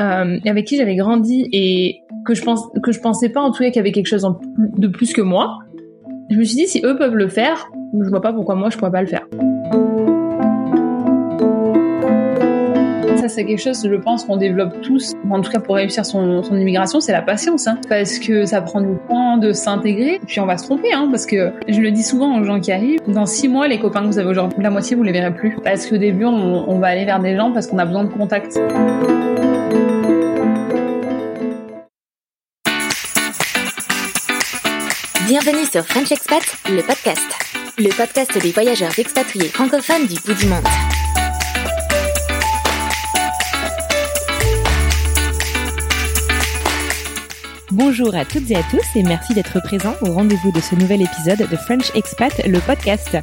euh, avec qui j'avais grandi et que je pense que je pensais pas en tout cas qu'il y avait quelque chose de plus que moi, je me suis dit si eux peuvent le faire, je vois pas pourquoi moi je pourrais pas le faire. Ça c'est quelque chose, je pense qu'on développe tous, en tout cas pour réussir son, immigration, c'est la patience, hein. parce que ça prend du temps de s'intégrer, puis on va se tromper, hein, parce que je le dis souvent aux gens qui arrivent, dans six mois les copains que vous avez aujourd'hui, la moitié vous les verrez plus, parce qu'au début on, on va aller vers des gens parce qu'on a besoin de contact. Bienvenue sur French Expat, le podcast. Le podcast des voyageurs expatriés francophones du bout du monde. Bonjour à toutes et à tous et merci d'être présents au rendez-vous de ce nouvel épisode de French Expat, le podcast.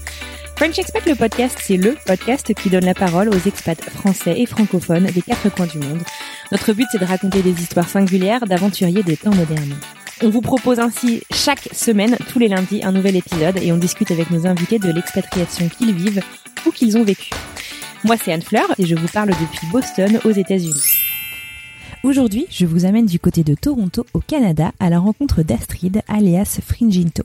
French Expat, le podcast, c'est le podcast qui donne la parole aux expats français et francophones des quatre coins du monde. Notre but, c'est de raconter des histoires singulières d'aventuriers des temps modernes. On vous propose ainsi chaque semaine, tous les lundis, un nouvel épisode et on discute avec nos invités de l'expatriation qu'ils vivent ou qu'ils ont vécu. Moi, c'est Anne Fleur et je vous parle depuis Boston, aux États-Unis. Aujourd'hui, je vous amène du côté de Toronto, au Canada, à la rencontre d'Astrid, alias Fringinto.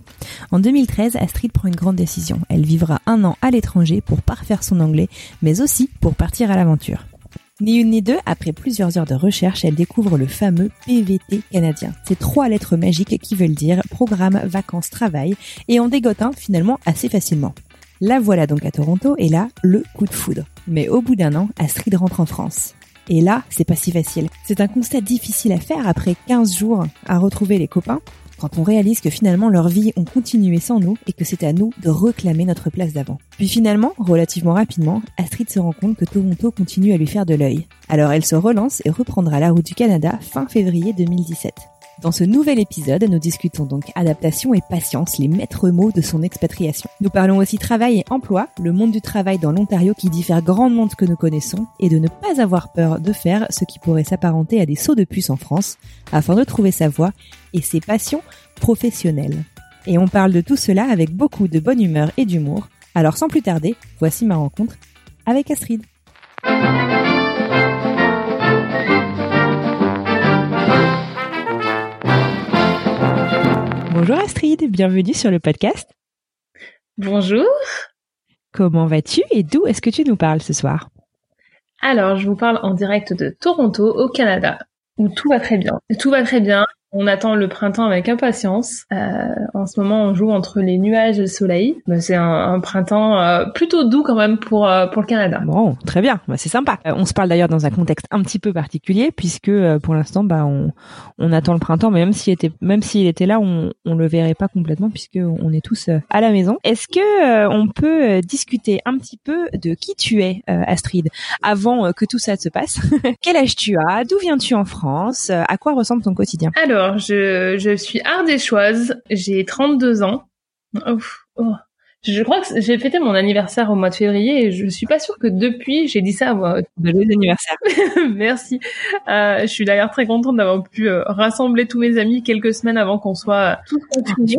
En 2013, Astrid prend une grande décision. Elle vivra un an à l'étranger pour parfaire son anglais, mais aussi pour partir à l'aventure. Ni une ni deux, après plusieurs heures de recherche, elle découvre le fameux PVT canadien. Ces trois lettres magiques qui veulent dire programme, vacances, travail, et en dégote un finalement assez facilement. La voilà donc à Toronto, et là, le coup de foudre. Mais au bout d'un an, Astrid rentre en France. Et là, c'est pas si facile. C'est un constat difficile à faire après 15 jours à retrouver les copains, quand on réalise que finalement leurs vies ont continué sans nous et que c'est à nous de réclamer notre place d'avant. Puis finalement, relativement rapidement, Astrid se rend compte que Toronto continue à lui faire de l'œil. Alors elle se relance et reprendra la route du Canada fin février 2017. Dans ce nouvel épisode, nous discutons donc adaptation et patience, les maîtres mots de son expatriation. Nous parlons aussi travail et emploi, le monde du travail dans l'Ontario qui diffère grandement de ce que nous connaissons, et de ne pas avoir peur de faire ce qui pourrait s'apparenter à des sauts de puce en France, afin de trouver sa voie et ses passions professionnelles. Et on parle de tout cela avec beaucoup de bonne humeur et d'humour. Alors sans plus tarder, voici ma rencontre avec Astrid. Bonjour Astrid, bienvenue sur le podcast. Bonjour. Comment vas-tu et d'où est-ce que tu nous parles ce soir? Alors, je vous parle en direct de Toronto, au Canada, où tout va très bien. Tout va très bien. On attend le printemps avec impatience. Euh, en ce moment, on joue entre les nuages et le soleil. Ben, c'est un, un printemps euh, plutôt doux quand même pour euh, pour le Canada. Bon, très bien, bah, c'est sympa. Euh, on se parle d'ailleurs dans un contexte un petit peu particulier puisque euh, pour l'instant, bah, on, on attend le printemps, mais même s'il était même s'il était là, on on le verrait pas complètement puisque on est tous euh, à la maison. Est-ce que euh, on peut discuter un petit peu de qui tu es, euh, Astrid, avant que tout ça se passe? Quel âge tu as? D'où viens-tu en France? À quoi ressemble ton quotidien? Alors, je, je suis ardéchoise, j'ai 32 ans. Ouf, oh. Je crois que j'ai fêté mon anniversaire au mois de février et je suis pas sûre que depuis j'ai dit ça à joyeux anniversaire. Merci. Euh, je suis d'ailleurs très contente d'avoir pu euh, rassembler tous mes amis quelques semaines avant qu'on soit tous confinés.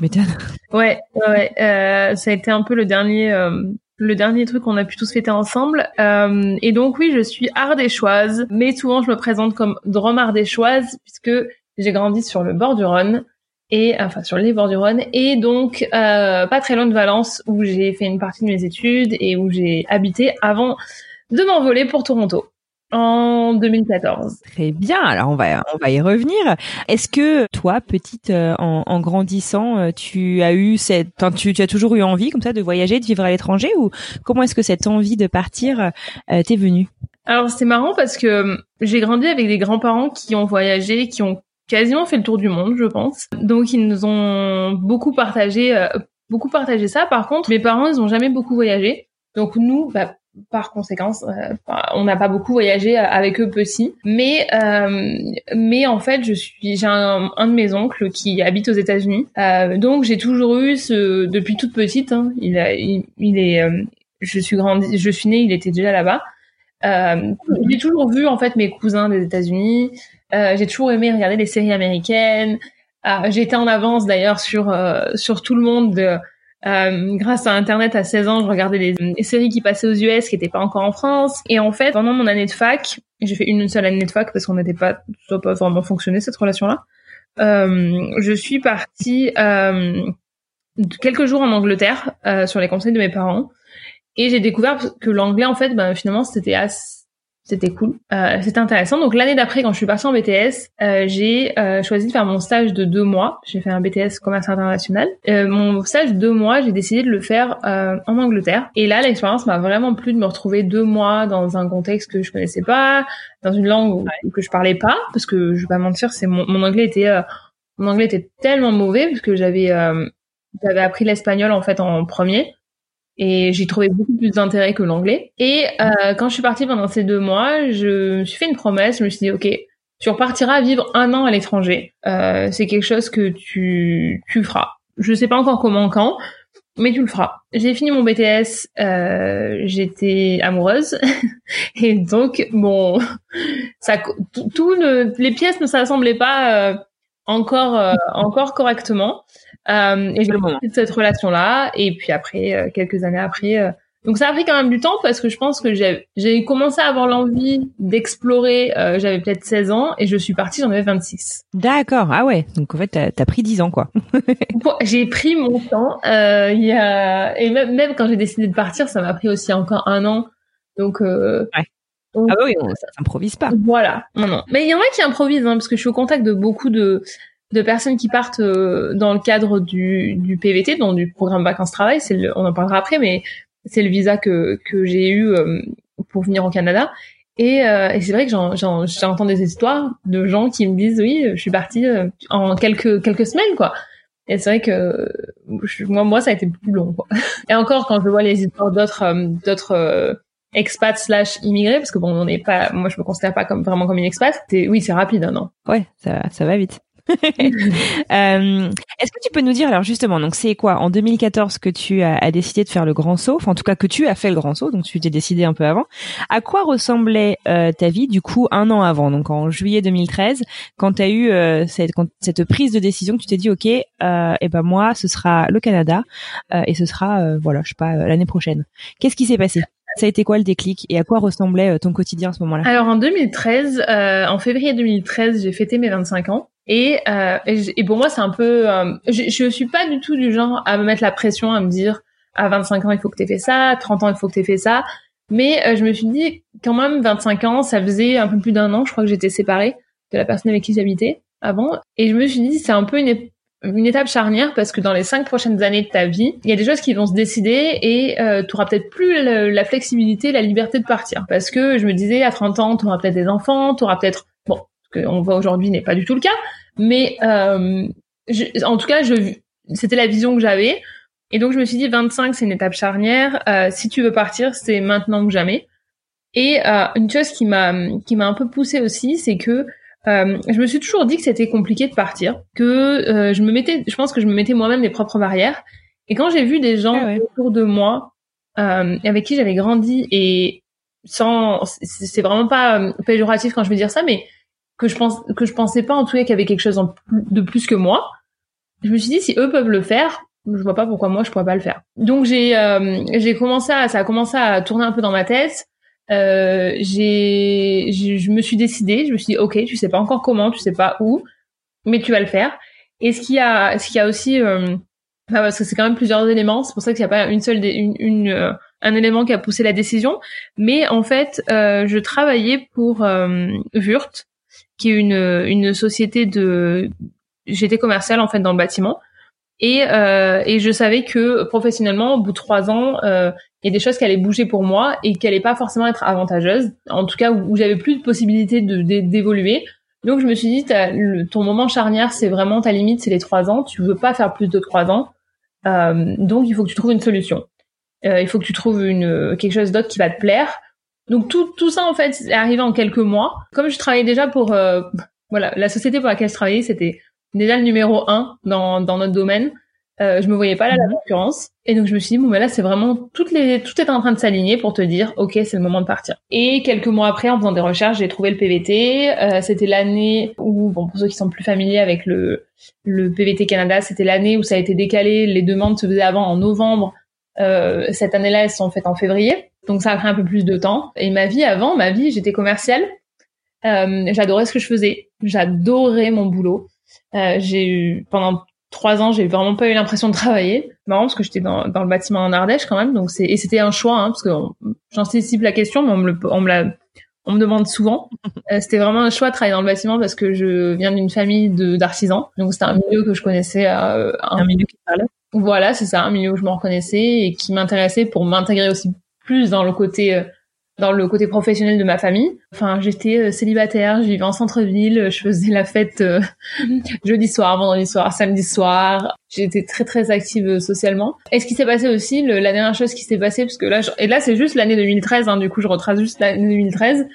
Ouais, ouais. Euh, ça a été un peu le dernier, euh, le dernier truc qu'on a pu tous fêter ensemble. Euh, et donc oui, je suis ardéchoise, mais souvent je me présente comme Drôme ardéchoise puisque j'ai grandi sur le bord du Rhône et enfin sur les bords du Rhône et donc euh, pas très loin de Valence où j'ai fait une partie de mes études et où j'ai habité avant de m'envoler pour Toronto. en 2014. Très bien. Alors on va on va y revenir. Est-ce que toi, petite, euh, en, en, grandissant, euh, tu as eu cette, tu, tu, as toujours eu envie comme ça de voyager, de vivre à l'étranger, ou comment est-ce que cette envie de partir euh, t'est venue? Alors c'est marrant parce que j'ai grandi avec des grands-parents qui ont voyagé, qui ont quasiment fait le tour du monde, je pense. Donc ils nous ont beaucoup partagé, beaucoup partagé ça. Par contre, mes parents, ils ont jamais beaucoup voyagé. Donc nous, bah, par conséquence, euh, on n'a pas beaucoup voyagé euh, avec eux petits, mais euh, mais en fait, je suis j'ai un, de mes oncles qui habite aux États-Unis, donc j'ai toujours eu ce depuis toute petite. Hein, il, a, il, est, je suis grandi, je suis née, il était déjà là-bas. j'ai toujours vu en fait mes cousins des États-Unis. J'ai toujours aimé regarder les séries américaines. J'étais en avance d'ailleurs sur sur tout le monde. De, euh, grâce à Internet, à 16 ans, je regardais les, séries qui passaient aux US, qui n'étaient pas encore en France. Et en fait, pendant mon année de fac, j'ai fait une seule année de fac parce qu'on n'était pas, ça pas vraiment fonctionné cette relation-là. Euh, je suis partie euh, quelques jours en Angleterre euh, sur les conseils de mes parents et j'ai découvert que l'anglais, en fait, ben, finalement, c'était assez c'était cool, euh, c'était intéressant. Donc l'année d'après, quand je suis partie en BTS, euh, j'ai euh, choisi de faire mon stage de deux mois. J'ai fait un BTS commerce international. Euh, mon stage de deux mois, j'ai décidé de le faire euh, en Angleterre. Et là, l'expérience m'a vraiment plu de me retrouver deux mois dans un contexte que je connaissais pas, dans une langue que je parlais pas, parce que je vais pas mentir, c'est mon, mon anglais était euh, mon anglais était tellement mauvais parce que j'avais j'avais appris l'espagnol en fait en premier et j'ai trouvé beaucoup plus d'intérêt que l'anglais. Et euh, quand je suis partie pendant ces deux mois, je me suis fait une promesse. Je me suis dit, ok, tu repartiras vivre un an à l'étranger. Euh, c'est quelque chose que tu tu feras. Je sais pas encore comment quand, mais tu le feras. J'ai fini mon BTS, euh, j'étais amoureuse et donc bon, ça tout les pièces ne s'assemblaient pas euh, encore euh, encore correctement. Euh, et j'ai cette relation-là. Et puis après, euh, quelques années après, euh, donc ça a pris quand même du temps parce que je pense que j'ai commencé à avoir l'envie d'explorer. Euh, J'avais peut-être 16 ans et je suis partie, j'en avais 26. D'accord. Ah ouais. Donc en fait, t'as as pris 10 ans quoi. j'ai pris mon temps. Euh, y a... Et même, même quand j'ai décidé de partir, ça m'a pris aussi encore un an. Donc euh, ouais. ah bah oui, ça s'improvise pas. Voilà. Non, non. Mais il y en a qui improvisent, hein, parce que je suis au contact de beaucoup de de personnes qui partent euh, dans le cadre du, du PVT, donc du programme vacances-travail. C'est on en parlera après, mais c'est le visa que, que j'ai eu euh, pour venir au Canada. Et, euh, et c'est vrai que j'entends des histoires de gens qui me disent oui, je suis partie en quelques quelques semaines quoi. Et c'est vrai que moi moi ça a été plus long quoi. Et encore quand je vois les histoires d'autres d'autres expats slash immigrés parce que bon on n'est pas moi je me considère pas comme vraiment comme une expat. Oui c'est rapide hein, non. Ouais ça ça va vite. euh, Est-ce que tu peux nous dire alors justement donc c'est quoi en 2014 que tu as, décidé de faire le grand saut, enfin en tout cas que tu as fait le grand saut, donc tu t'es décidé un peu avant. À quoi ressemblait euh, ta vie du coup un an avant, donc en juillet 2013, quand tu as eu euh, cette, cette prise de décision tu t'es dit ok, euh, et ben moi ce sera le Canada euh, et ce sera voilà je sais pas l'année prochaine. Qu'est-ce qui s'est passé? Ça a été quoi le déclic? Et à quoi ressemblait ton quotidien à ce moment-là? Alors en 2013, euh, en février 2013, j'ai fêté mes 25 ans et, euh, et, pour moi, c'est un peu. Euh, je, je suis pas du tout du genre à me mettre la pression, à me dire à 25 ans il faut que tu aies fait ça, 30 ans il faut que tu aies fait ça. Mais euh, je me suis dit quand même 25 ans, ça faisait un peu plus d'un an, je crois que j'étais séparée de la personne avec qui j'habitais avant. Et je me suis dit c'est un peu une, étape charnière parce que dans les cinq prochaines années de ta vie, il y a des choses qui vont se décider et euh, tu auras peut-être plus la, flexibilité, la liberté de partir. Parce que je me disais à 30 ans, tu auras peut-être des enfants, tu auras peut-être qu'on voit aujourd'hui n'est pas du tout le cas. Mais euh, en tout cas, je, c'était la vision que j'avais. Et donc je me suis dit 25 c'est une étape charnière. Euh, si tu veux partir, c'est maintenant que jamais. Et euh, une chose qui m'a qui m'a un peu poussée aussi, c'est que euh, je me suis toujours dit que c'était compliqué de partir, que euh, je me mettais, je pense que je me mettais moi-même mes propres barrières. Et quand j'ai vu des gens ah autour de moi euh, avec qui j'avais grandi et sans, c'est vraiment pas péjoratif quand je veux dire ça, mais que je pense que je pensais pas en tout cas qu'il y avait quelque chose de plus que moi. Je me suis dit si eux peuvent le faire, je vois pas pourquoi moi je pourrais pas le faire. Donc j'ai euh, j'ai commencé à ça a commencé à tourner un peu dans ma tête. Euh, j'ai je me suis décidée, je me suis dit OK, tu sais pas encore comment, tu sais pas où, mais tu vas le faire. Et ce qu'il y a ce qu'il y a aussi euh, parce que c'est quand même plusieurs éléments, c'est pour ça qu'il n'y a pas une seule une, une euh, un élément qui a poussé la décision. Mais en fait, euh, je travaillais pour euh, Wurt, qui est une, une société de... J'étais commerciale en fait dans le bâtiment. Et, euh, et je savais que professionnellement, au bout de trois ans, euh, il y a des choses qui allaient bouger pour moi et qui allaient pas forcément être avantageuses. En tout cas, où, j'avais plus de possibilité de d'évoluer. Donc je me suis dit, ton moment charnière, c'est vraiment ta limite, c'est les trois ans. Tu veux pas faire plus de trois ans. Euh, donc il faut que tu trouves une solution. Euh, il faut que tu trouves une quelque chose d'autre qui va te plaire. Donc tout tout ça en fait est arrivé en quelques mois. Comme je travaillais déjà pour euh, voilà la société pour laquelle je travaillais, c'était déjà le numéro un dans dans notre domaine. Euh, je me voyais pas là la mhm. concurrence et donc je me suis dit bon ben là c'est vraiment toutes les tout est en train de s'aligner pour te dire ok c'est le moment de partir et quelques mois après en faisant des recherches j'ai trouvé le PVT euh, c'était l'année où bon pour ceux qui sont plus familiers avec le le PVT Canada c'était l'année où ça a été décalé les demandes se faisaient avant en novembre euh, cette année-là elles sont faites en février donc ça a pris un peu plus de temps et ma vie avant ma vie j'étais commerciale euh, j'adorais ce que je faisais j'adorais mon boulot euh, j'ai eu pendant trois ans, j'ai vraiment pas eu l'impression de travailler. Marrant parce que j'étais dans, dans le bâtiment en Ardèche quand même, donc c'est et c'était un choix hein, parce que j'anticipe la question, mais on me le, on me la on me demande souvent. Euh, c'était vraiment un choix de travailler dans le bâtiment parce que je viens d'une famille de d'artisans, donc c'était un milieu que je connaissais. Euh, un, un, milieu qui parlait. Voilà, c'est ça, un milieu où je me reconnaissais et qui m'intéressait pour m'intégrer aussi plus dans le côté euh, dans le côté professionnel de ma famille. Enfin, j'étais euh, célibataire, je vivais en centre-ville, je faisais la fête euh, jeudi soir, vendredi soir, samedi soir. J'étais très très active euh, socialement. Et ce qui s'est passé aussi, le, la dernière chose qui s'est passée, parce que là, et là c'est juste l'année 2013, hein, du coup je retrace juste l'année 2013.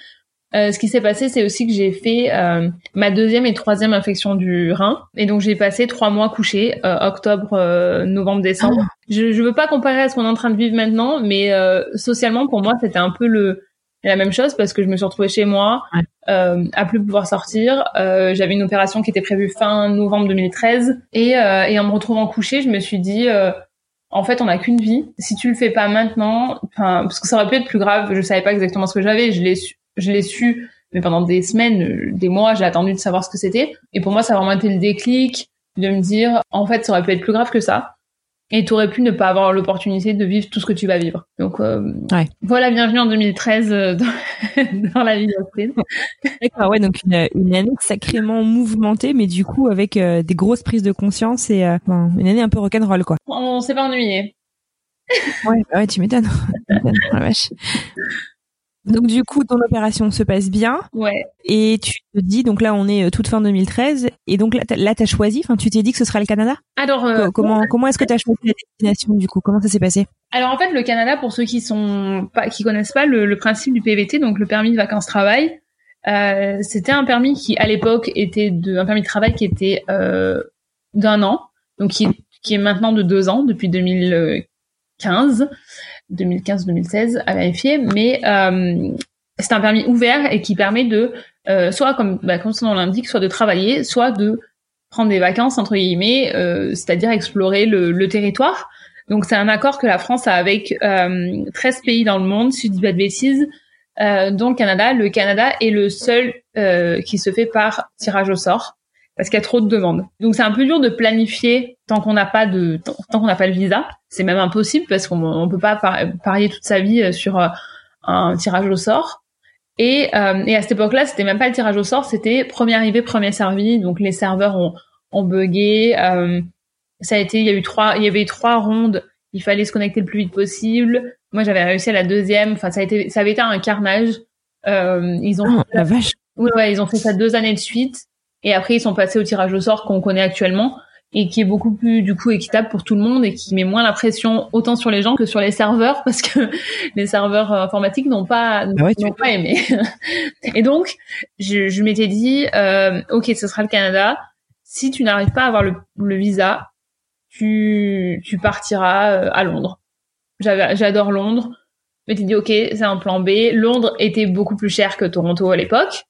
Euh, ce qui s'est passé, c'est aussi que j'ai fait euh, ma deuxième et troisième infection du rein, et donc j'ai passé trois mois couché, euh, octobre, novembre, décembre. Ah. Je, je veux pas comparer à ce qu'on est en train de vivre maintenant, mais socialement pour moi c'était un peu le la même chose parce que je me suis retrouvée chez moi, à plus pouvoir sortir. J'avais une opération qui était prévue fin novembre 2013, et, et en me retrouvant couché, je me suis dit en fait, on n'a qu'une vie. Si tu le fais pas maintenant, enfin, parce que ça aurait pu être plus grave. Je savais pas exactement ce que j'avais. Je l'ai su, je l'ai su, mais pendant des semaines, des mois, j'ai attendu de savoir ce que c'était. Et pour moi, ça a vraiment été le déclic de me dire, en fait, ça aurait pu être plus grave que ça. Et tu aurais pu ne pas avoir l'opportunité de vivre tout ce que tu vas vivre. Donc euh, voilà, bienvenue en 2013 euh, dans, la vie d'entreprise. D'accord, ouais, donc une, une, année sacrément mouvementée, mais du coup avec euh, des grosses prises de conscience et une année un peu rock'n'roll, quoi. On s'est pas ennuyé. ouais, ouais, tu m'étonnes. la vache. Donc du coup, ton opération se passe bien. Ouais. Et tu te dis, donc là, on est euh, toute fin 2013, et donc là, t'as choisi? Enfin, tu t'es dit que ce sera le Canada? Alors euh, comment comment est-ce que t'as choisi la destination du coup? Comment ça s'est passé? Alors en fait, le Canada, pour ceux qui sont pas, qui connaissent pas le, principe du PVT, donc le permis de vacances travail, euh, c'était un permis qui à l'époque était de un permis de travail qui était euh, d'un an, donc qui qui est maintenant de deux ans depuis 2015. 2015-2016 à vérifier, mais euh, c'est un permis ouvert et qui permet de euh, soit comme bah, comme son nom l'indique, soit de travailler, soit de prendre des vacances entre guillemets, euh, c'est-à-dire explorer le, le, territoire. Donc c'est un accord que la France a avec euh, 13 pays dans le monde, si je dis pas de bêtises, euh, dont le Canada. Le Canada est le seul euh, qui se fait par tirage au sort parce qu'il y a trop de demandes. Donc c'est un peu dur de planifier tant qu'on n'a pas de tant qu'on n'a pas le visa. C'est même impossible parce qu'on on peut pas parier toute sa vie euh, sur euh, un tirage au sort. Et, euh, et à cette époque-là, c'était même pas le tirage au sort, c'était premier arrivé, premier servi. Donc les serveurs ont, ont bugué. ça a été, il y a eu trois, il y avait trois rondes. Il fallait se connecter le plus vite possible. Moi, j'avais réussi à la deuxième. Enfin, ça a été, ça avait été un carnage. ils ont, oh, la vache. Ouais, ouais, ils ont fait ça deux années de suite. Et après, ils sont passés au tirage au sort qu'on connaît actuellement et qui est beaucoup plus du coup équitable pour tout le monde et qui met moins la pression autant sur les gens que sur les serveurs parce que les serveurs euh, informatiques n'ont pas ah n'ont pas aimé. et donc, je, je m'étais dit, euh, ok, ce sera le Canada. Si tu n'arrives pas à avoir le, le visa, tu tu partiras euh, à Londres. J'adore Londres. Je m'étais dit, ok, c'est un plan B. Londres était beaucoup plus cher que Toronto à l'époque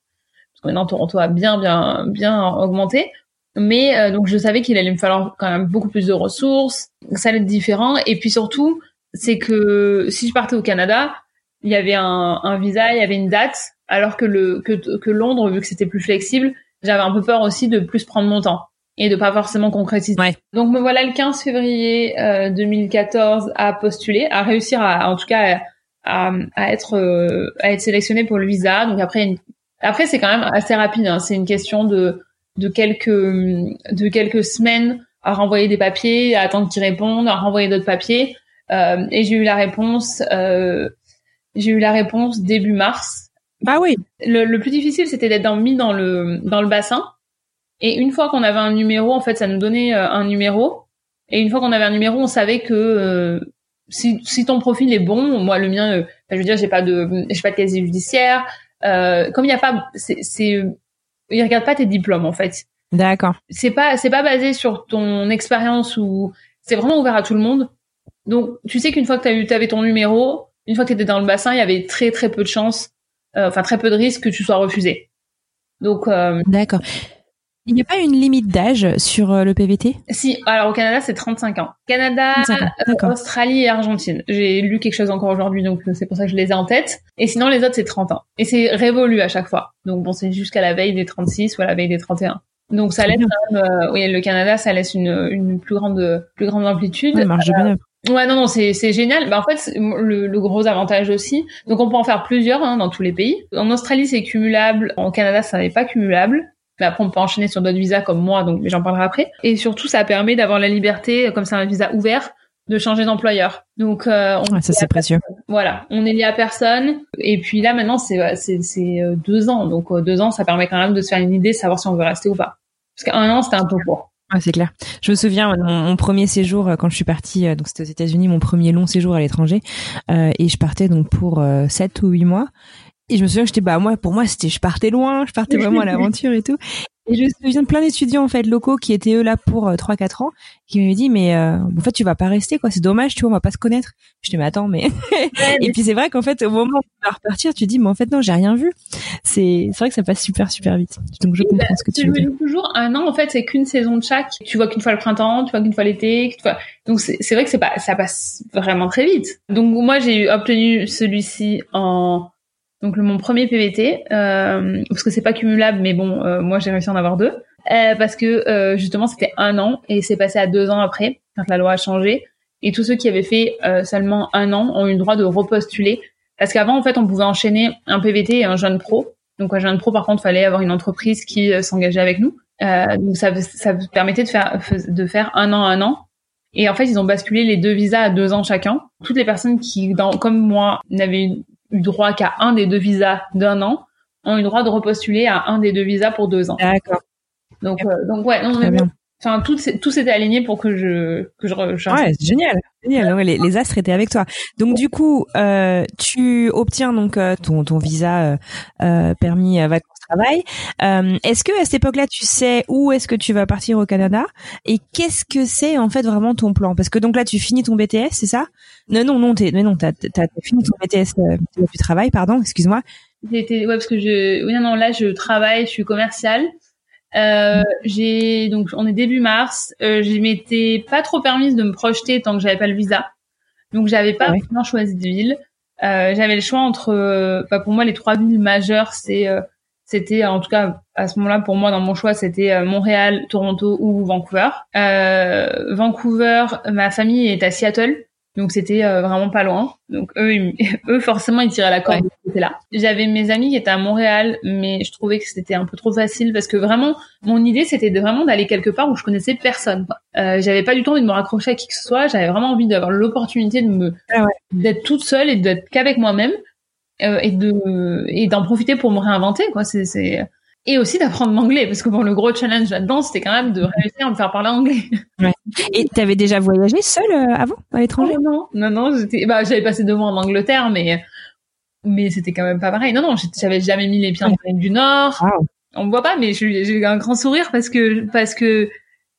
maintenant Toronto a bien bien bien augmenté. Mais euh, donc je savais qu'il allait me falloir quand même beaucoup plus de ressources, ça allait être différent. Et puis surtout, c'est que si je partais au Canada, il y avait un, un visa, il y avait une date, alors que le que, que Londres, vu que c'était plus flexible, j'avais un peu peur aussi de plus prendre mon temps. et de pas forcément concrétiser. Donc me voilà le 15 février 2014 à postuler, à réussir à, en tout cas, à, à être à être sélectionné pour le visa. Donc après, après c'est quand même assez rapide. Hein. C'est une question de de quelques de quelques semaines à renvoyer des papiers, à attendre qu'ils répondent, à renvoyer d'autres papiers. Euh, et j'ai eu la réponse. Euh, j'ai eu la réponse début mars. Bah oui. Le, le plus difficile, c'était d'être mis dans le dans le bassin. Et une fois qu'on avait un numéro, en fait, ça nous donnait euh, un numéro. Et une fois qu'on avait un numéro, on savait que euh, si, si ton profil est bon, moi le mien, euh, je veux dire, j'ai pas de j'ai pas de casier judiciaire. Comme il y a pas, c'est, ils regardent pas tes diplômes en fait. D'accord. C'est pas c'est pas basé sur ton expérience ou c'est vraiment ouvert à tout le monde. Donc tu sais qu'une fois que tu eu avais ton numéro, une fois que tu étais dans le bassin, il y avait très très peu de chances euh, enfin très peu de risques que tu sois refusé. Donc euh, D'accord. Il n'y a pas une limite d'âge sur euh, le PVT Si, alors au Canada c'est 35 ans. Canada, Australie et Argentine. J'ai lu quelque chose encore aujourd'hui donc c'est pour ça que je les ai en tête. Et sinon les autres c'est 30 ans. Et c'est révolu à chaque fois. Donc bon c'est jusqu'à la veille des 36 ou à la veille des 31. Donc ça laisse quand même, euh, oui, le Canada, ça laisse une, une plus grande, plus grande amplitude. Ouais, marge bien. Euh, ouais, non, non, c'est, c'est génial. Bah, en fait, le, le, gros avantage aussi. Donc, on peut en faire plusieurs hein, dans tous les pays. En Australie, c'est cumulable. En Canada, ça n'est pas cumulable. Mais après, on peut enchaîner sur d'autres visas comme moi, donc j'en parlerai après. Et surtout, ça permet d'avoir la liberté, comme c'est un visa ouvert, de changer d'employeur. Donc, euh, on ça c'est précieux. Voilà, on est lié à personne. Et puis là, maintenant, c'est c'est c'est deux ans. Donc deux ans, ça permet quand même de se faire une idée, savoir si on veut rester ou pas. Parce qu'un an, c'était un peu court. Ah, c'est clair. Je me souviens mon, premier séjour euh, quand je suis partie, euh, donc c'était aux États-Unis, mon premier long séjour à l'étranger, euh, et je partais donc pour sept ou huit mois. Et je me souviens que j'étais bah moi pour moi c'était je partais loin, je partais vraiment à l'aventure et tout. Et je me souviens de plein d'étudiants en fait locaux qui étaient eux là pour euh, 3-4 ans, qui m'avaient dit mais euh, en fait tu vas pas rester quoi, c'est dommage, tu vois, on va pas se connaître. Je dis mais attends mais et puis c'est vrai qu'en fait au moment où tu vas repartir, tu dis mais en fait non j'ai rien vu. C'est c'est vrai que ça passe super super vite. Donc je comprends ce que tu veux dire. Toujours un an en fait c'est qu'une saison de chaque. Tu vois qu'une fois le printemps, tu vois qu'une fois l'été, donc c'est vrai que c'est pas ça passe vraiment très vite. Donc moi j'ai obtenu celui-ci en donc mon premier PVT, euh, parce que c'est pas cumulable, mais bon, euh, moi j'ai réussi à en avoir deux, euh, parce que euh, justement c'était un an et c'est passé à deux ans après quand la loi a changé. Et tous ceux qui avaient fait euh, seulement un an ont eu le droit de repostuler, parce qu'avant en fait on pouvait enchaîner un PVT et un jeune pro. Donc un jeune pro par contre fallait avoir une entreprise qui s'engageait avec nous. donc ça, ça permettait de faire de faire un an un an. Et en fait, ils ont basculé les deux visas à deux ans chacun. Toutes les personnes qui, dans, comme moi, n'avaient eu droit qu'à un des deux visas d'un an, ont eu droit de repostuler à un des deux visas pour deux ans. D'accord. Donc, euh, donc ouais, non, mais enfin tout tout s'était aligné pour que je que je. ouais, c'est génial, génial. les, les, astres étaient avec toi. Donc du coup, euh, tu obtiens donc euh, ton ton visa euh, permis vacances travail. est-ce que à cette époque-là, tu sais où est-ce que tu vas partir au Canada et qu'est-ce que c'est en fait vraiment ton plan? Parce que donc là, tu finis ton BTS, c'est ça? Non, non, non, t'es, mais non, t'as, t'as, fini ton BTS du travail, pardon, excuse-moi. J'étais, ouais, parce que je, oui, non, là, je travaille, je suis commerciale. Euh, j'ai donc on est début mars. Euh, je m'étais pas trop permise de me projeter tant que j'avais pas le visa, donc j'avais pas vraiment choisi de ville. Euh, j'avais le choix entre, euh, bah, pour moi les trois villes majeures, c'est euh, c'était en tout cas à ce moment-là pour moi dans mon choix c'était euh, Montréal, Toronto ou Vancouver. Vancouver, ma famille est à Seattle, donc c'était euh, vraiment pas loin. Donc eux, eux forcément ils tiraient la corde ouais. là. J'avais mes amis qui étaient à Montréal, mais je trouvais que c'était un peu trop facile parce que vraiment mon idée c'était de vraiment d'aller quelque part où je connaissais personne. Euh, j'avais pas du tout envie de me raccrocher à qui que ce soit. J'avais vraiment envie d'avoir l'opportunité de me ah ouais. d'être toute seule et d'être qu'avec moi-même euh, et de et d'en profiter pour me réinventer quoi. C'est c'est et aussi d'apprendre l'anglais parce que bon le gros challenge là-dedans c'était quand même de réussir à me faire parler anglais. Ouais. Et t'avais déjà voyagé seule euh, avant à l'étranger? Oh, Non, non, non, j'étais bah j'avais passé deux mois en Angleterre mais mais c'était quand même pas pareil. Non non, j'avais jamais mis les pieds en Amérique du Nord. Wow. On me voit pas mais j'ai eu un grand sourire parce que parce que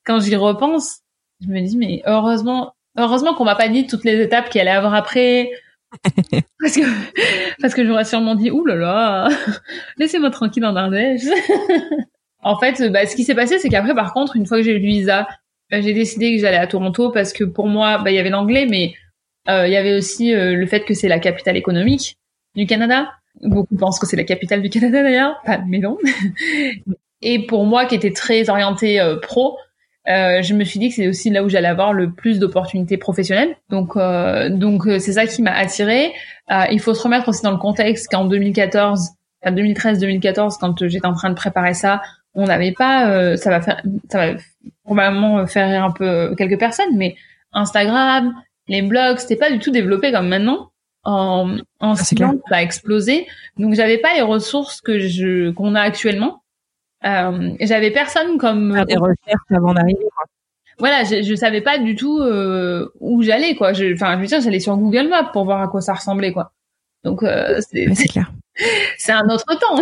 quand j'y repense, je me dis mais heureusement heureusement qu'on m'a pas dit toutes les étapes qu'il allait avoir après parce que parce que j'aurais sûrement dit ouh là là laissez-moi tranquille en Ardèche. En fait bah, ce qui s'est passé c'est qu'après par contre une fois que j'ai eu le visa bah, j'ai décidé que j'allais à Toronto parce que pour moi bah il y avait l'anglais mais euh, il y avait aussi euh, le fait que c'est la capitale économique du Canada. Beaucoup pensent que c'est la capitale du Canada d'ailleurs. Mais non. Et pour moi qui était très orienté euh, pro euh, je me suis dit que c'est aussi là où j'allais avoir le plus d'opportunités professionnelles. Donc, euh, donc euh, c'est ça qui m'a attirée. Euh, il faut se remettre aussi dans le contexte qu'en 2014, 2013-2014, quand j'étais en train de préparer ça, on n'avait pas, ça va faire, ça va probablement faire rire un peu quelques personnes, mais Instagram, les blogs, c'était pas du tout développé comme maintenant. En, en ah, ça a explosé. Donc j'avais pas les ressources que je qu'on a actuellement. Euh, j'avais personne comme faire des recherches avant d'arriver. Voilà, je, je savais pas du tout euh, où j'allais quoi. Je, enfin, je veux dire, j'allais sur Google Maps pour voir à quoi ça ressemblait quoi. Donc euh, c'est clair. c'est un autre temps.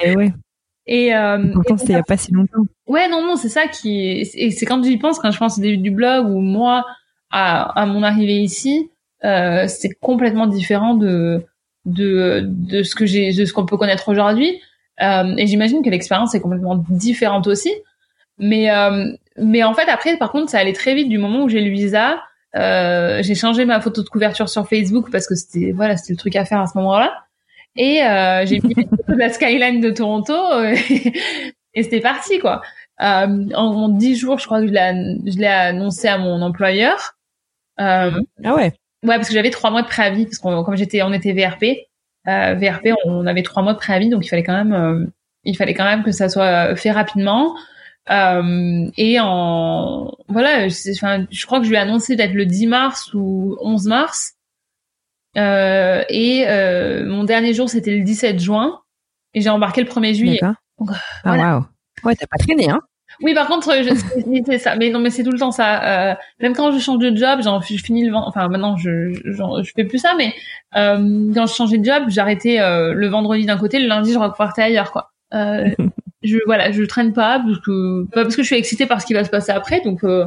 et ouais. Et, euh, pourtant, c'était il y a pas si longtemps. Ouais, non, non, c'est ça qui est. Et c'est quand j'y pense, quand je pense au début du blog ou moi à, à mon arrivée ici, euh, c'est complètement différent de de de ce que j'ai, de ce qu'on peut connaître aujourd'hui. Euh, et j'imagine que l'expérience est complètement différente aussi. Mais euh, mais en fait après par contre ça allait très vite du moment où j'ai le visa. Euh, j'ai changé ma photo de couverture sur Facebook parce que c'était voilà c'était le truc à faire à ce moment-là. Et euh, j'ai mis de la skyline de Toronto et c'était parti quoi. Euh, en, dix jours, je crois que je l'ai je l'ai annoncé à mon employeur. Euh, ah ouais. Ouais, parce que j'avais trois mois de préavis parce qu'on comme j'étais on était VRP, euh, VRP, on avait trois mois de préavis, donc il fallait quand même, euh, il fallait quand même que ça soit fait rapidement. Euh, et en voilà, enfin, je crois que je lui ai annoncé d'être le 10 mars ou 11 mars. Euh, et euh, mon dernier jour, c'était le 17 juin. Et j'ai embarqué le 1er juillet. Donc, ah waouh. Ouais, t'as pas traîné, hein oui, par contre, je, c'est ça. Mais non, mais c'est tout le temps ça. Euh, même quand je change de job, j'en, je finis le Enfin, maintenant, je, je fais plus ça, mais euh, quand je changeais de job, j'arrêtais euh, le vendredi d'un côté, le lundi, je repartais ailleurs, quoi. Euh, je voilà, je traîne pas parce que pas parce que je suis excitée par ce qui va se passer après, donc euh,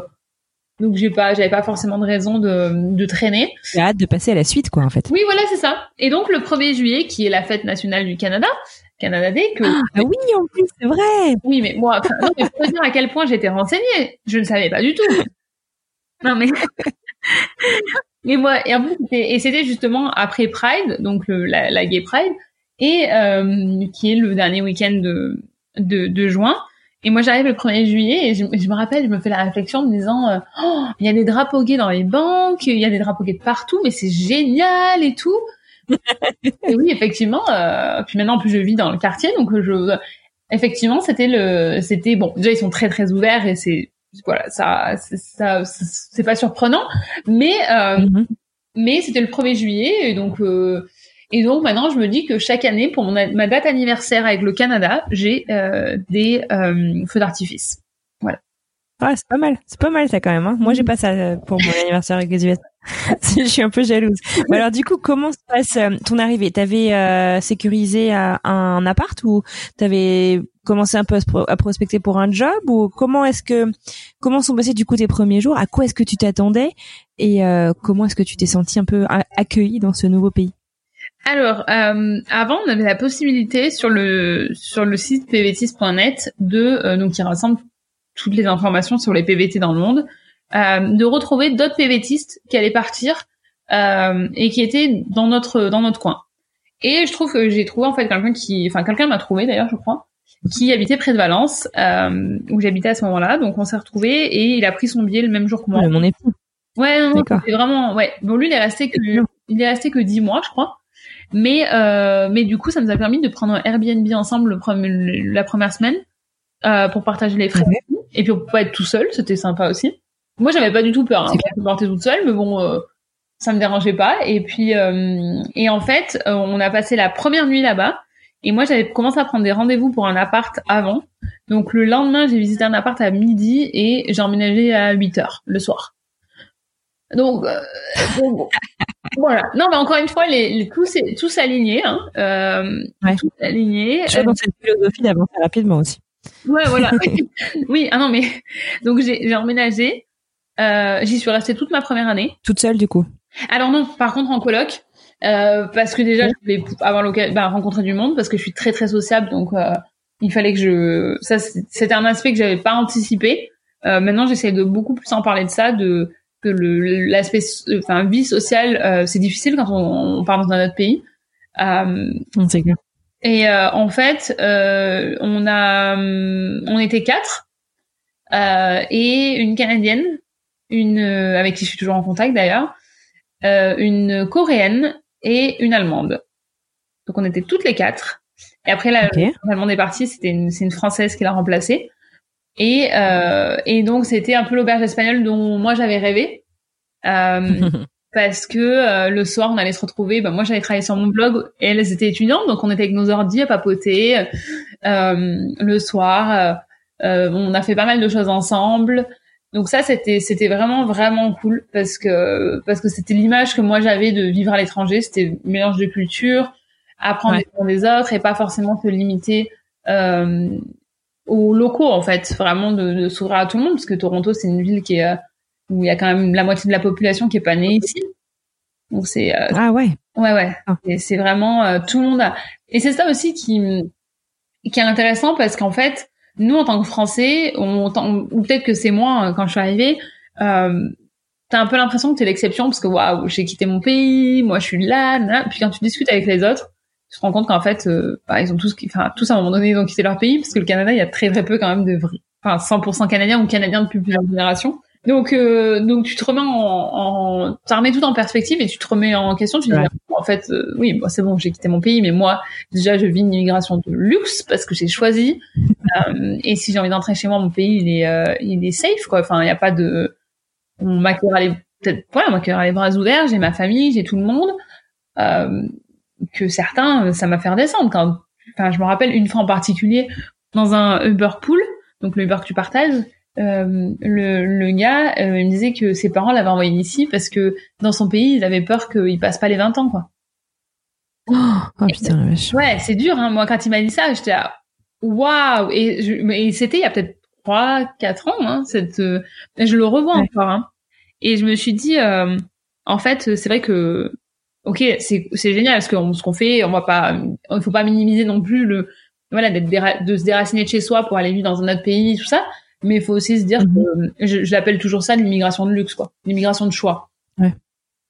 donc j'ai pas, j'avais pas forcément de raison de, de traîner. J'ai hâte de passer à la suite, quoi, en fait. Oui, voilà, c'est ça. Et donc le 1er juillet, qui est la fête nationale du Canada, Canada Day que ah, oui en plus c'est vrai oui mais moi non, mais faut dire à quel point j'étais renseignée je ne savais pas du tout non mais mais moi et en plus et c'était justement après Pride donc le, la, la, Gay Pride et euh, qui est le dernier week-end de, de, de juin et moi j'arrive le 1er juillet et je, je, me rappelle je me fais la réflexion en me disant euh, oh il y a des drapeaux gays dans les banques il y a des drapeaux gays de partout mais c'est génial et tout et oui, effectivement. Euh, puis maintenant, en plus, je vis dans le quartier, donc je, effectivement, c'était le, c'était bon. Déjà, ils sont très très ouverts et c'est voilà, ça, ça, c'est pas surprenant, mais euh, mm-hmm. mais c'était le 1er juillet et donc euh, et donc maintenant, je me dis que chaque année, pour mon, ma date anniversaire avec le Canada, j'ai euh, des euh, feux d'artifice. Voilà. Ouais, c'est pas mal. C'est pas mal ça quand même. Hein. Moi, j'ai pas ça euh, pour mon anniversaire avec les US. je suis un peu jalouse. alors du coup, comment se passe euh, ton arrivée? T'avais euh, sécurisé un, un appart ou t'avais commencé un peu à prospecter pour un job? Ou comment est-ce que comment sont passés du coup tes premiers jours? À quoi est-ce que tu t'attendais? Et euh, comment est-ce que tu t'es senti un peu accueilli dans ce nouveau pays? Alors, euh, avant, on avait la possibilité sur le sur le site pvtis.net de donc qui rassemble toutes les informations sur les PVT dans le monde, euh, de retrouver d'autres PVTistes qui allaient partir euh, et qui étaient dans notre dans notre coin. Et je trouve que j'ai trouvé en fait quelqu'un qui, enfin quelqu'un m'a trouvé d'ailleurs, je crois, qui habitait près de Valence, euh, où j'habitais à ce moment-là. Donc on s'est retrouvés et il a pris son billet le même jour que moi. mon époux. Ouais, non, c'est vraiment, ouais. Bon, lui, il est resté que, il est resté que dix mois, je crois. Mais, euh, mais du coup, ça nous a permis de prendre un Airbnb ensemble le premier, la première semaine euh, pour partager les frais. Et puis on pouvait être tout seul, c'était sympa aussi. Moi, j'avais pas du tout peur. Hein, de porter toute seule, mais bon, euh, ça me dérangeait pas. Et puis, euh, et en fait, euh, on a passé la première nuit là-bas. Et moi, j'avais commencé à prendre des rendez-vous pour un appart avant. Donc le lendemain, j'ai visité un appart à midi et j'ai emménagé à 8 heures le soir. Donc, euh, voilà. Non, mais encore une fois, les, les tout, tout s'aligner. Hein. Euh, ouais. Tout s'aligner. Je suis dans cette philosophie d'avancer rapidement aussi. Ouais, voilà. oui, ah non, mais donc j'ai emménagé. Euh, J'y suis restée toute ma première année. Toute seule, du coup. Alors non, par contre en coloc, euh, parce que déjà je voulais avoir l'occasion, bah, rencontrer du monde, parce que je suis très très sociable, donc euh, il fallait que je. Ça, c'était un aspect que j'avais pas anticipé. Euh, maintenant, j'essaie de beaucoup plus en parler de ça, de que le l'aspect, enfin vie sociale, euh, c'est difficile quand on, on part dans un autre pays. Euh, c'est et euh, en fait, euh, on a, hum, on était quatre. et une canadienne, une avec qui je suis toujours en contact d'ailleurs, une coréenne et une allemande. Donc on était toutes les quatre. Et après la l'allemande est partie, c'était une, c'est une française qui l'a remplacée. Et et donc c'était un peu l'auberge espagnole dont moi j'avais rêvé. parce que euh, le soir on allait se retrouver. Ben, moi j'avais travaillé sur mon blog et elles étaient étudiantes, donc on était avec nos ordi à papoter euh, le soir. Euh, on a fait pas mal de choses ensemble. Donc ça c'était c'était vraiment vraiment cool parce que parce que c'était l'image que moi j'avais de vivre à l'étranger. C'était mélange de culture, apprendre des des autres et pas forcément se limiter aux locaux en fait. Vraiment de, de s'ouvrir à tout le monde parce que Toronto c'est une ville qui est où il y a quand même la moitié de la population qui est pas née ici. Donc c'est euh, ah ouais ouais ouais ah. c'est vraiment euh, tout le monde a et c'est ça aussi qui qui est intéressant parce qu'en fait nous en tant que Français on, ou peut-être que c'est moi hein, quand je suis arrivée euh, t'as un peu l'impression que t'es l'exception parce que waouh j'ai quitté mon pays moi je suis là, là puis quand tu discutes avec les autres tu te rends compte qu'en fait euh, bah, ils ont tous enfin tous à un moment donné ils ont quitté leur pays parce que le Canada il y a très très peu quand même de vrais enfin 100% canadiens ou canadiens depuis plusieurs générations donc, euh, donc tu te remets en, en ça remet tout en perspective et tu te remets en question. Tu dis en fait, euh, oui, bon, c'est bon, j'ai quitté mon pays, mais moi déjà je vis une immigration de luxe parce que j'ai choisi. euh, et si j'ai envie d'entrer chez moi, mon pays il est, euh, il est safe quoi. Enfin, il n'y a pas de, on m'accueillera les, peut-être, voilà, m'accueillera les bras ouverts. J'ai ma famille, j'ai tout le monde. Que certains, ça m'a fait redescendre. Quand, enfin, je me rappelle une fois en particulier dans un Uber pool, donc le Uber que tu partages euh, le, le gars, euh, il me disait que ses parents l'avaient envoyé ici parce que dans son pays, ils avaient peur qu'il passe pas les 20 ans, quoi. Oh, oh putain, la vache. Ouais, c'est dur, hein. Moi, quand il m'a dit ça, j'étais là, waouh! Et, je, mais c'était il y a peut-être 3, 4 ans, hein, cette, euh, je le revois encore, hein. Et je me suis dit, euh, en fait, c'est vrai que, ok, c'est, génial parce que ce qu'on fait, on va pas, il faut pas minimiser non plus le, voilà, d'être de se déraciner de chez soi pour aller vivre dans un autre pays, tout ça mais il faut aussi se dire mhm. que je, l'appelle toujours ça l'immigration de luxe, quoi, l'immigration de choix. Ouais.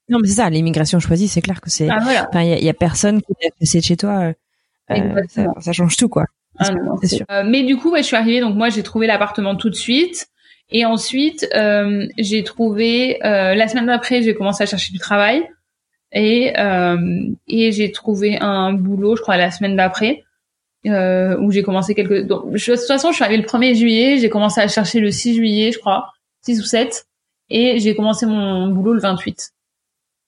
Non, mais c'est ça, l'immigration choisie, c'est clair que c'est. Ah, Enfin, il y, a personne qui est de chez toi. Euh, ça, change tout, quoi. Ah, non, c'est sûr. Euh, mais du coup, ouais, je suis arrivée, donc moi, j'ai trouvé l'appartement tout de suite. Et ensuite, euh, j'ai trouvé euh, la semaine d'après, j'ai commencé à chercher du travail et et j'ai trouvé un boulot, je crois, la semaine d'après euh, où j'ai commencé quelques. Donc, de toute façon, je suis arrivée le 1er juillet, j'ai commencé à chercher le 6 juillet, je crois, 6 ou 7, et j'ai commencé mon boulot le 28.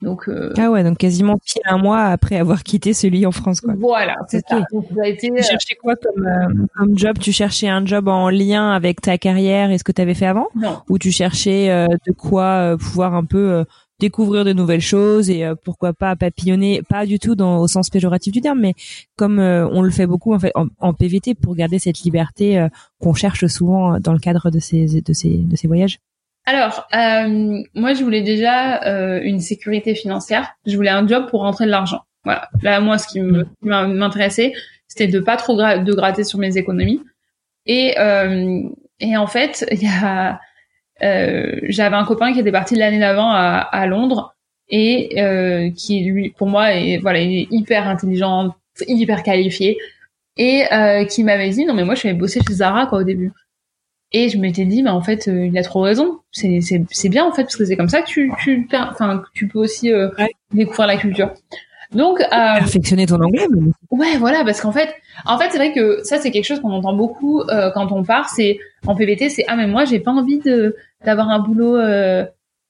Donc euh... ah ouais, donc quasiment pile un mois après avoir quitté celui en France, quoi. Voilà, c'est ça. Donc, ça a été, tu cherchais quoi comme, euh, comme job? Tu cherchais un job en lien avec ta carrière et ce que tu avais fait avant? Non. Ou tu cherchais euh, de quoi pouvoir un peu découvrir de nouvelles choses et euh, pourquoi pas papillonner, pas du tout dans au sens péjoratif du terme, mais comme euh, on le fait beaucoup en fait en, PVT pour garder cette liberté euh, qu'on cherche souvent dans le cadre de ces de ces de ces voyages. Alors, moi, je voulais déjà une sécurité financière. Je voulais un job pour rentrer de l'argent. Voilà. Là, moi, ce qui m'intéressait, c'était de pas trop de gratter sur mes économies. Et et en fait, il y a euh, j'avais un copain qui était parti l'année d'avant à, à, Londres et euh, qui lui pour moi est voilà il est hyper intelligent hyper qualifié et euh, qui m'avait dit non mais moi je vais bosser chez Zara quoi au début. Et je m'étais dit mais en fait euh, il a trop raison. C'est c'est c'est bien en fait parce que c'est comme ça que tu tu enfin tu peux aussi euh, découvrir la culture donc euh, perfectionner ton anglais ouais voilà parce qu'en fait en fait c'est vrai que ça c'est quelque chose qu'on entend beaucoup quand on part c'est en PVT c'est ah mais moi j'ai pas envie de d'avoir un boulot euh,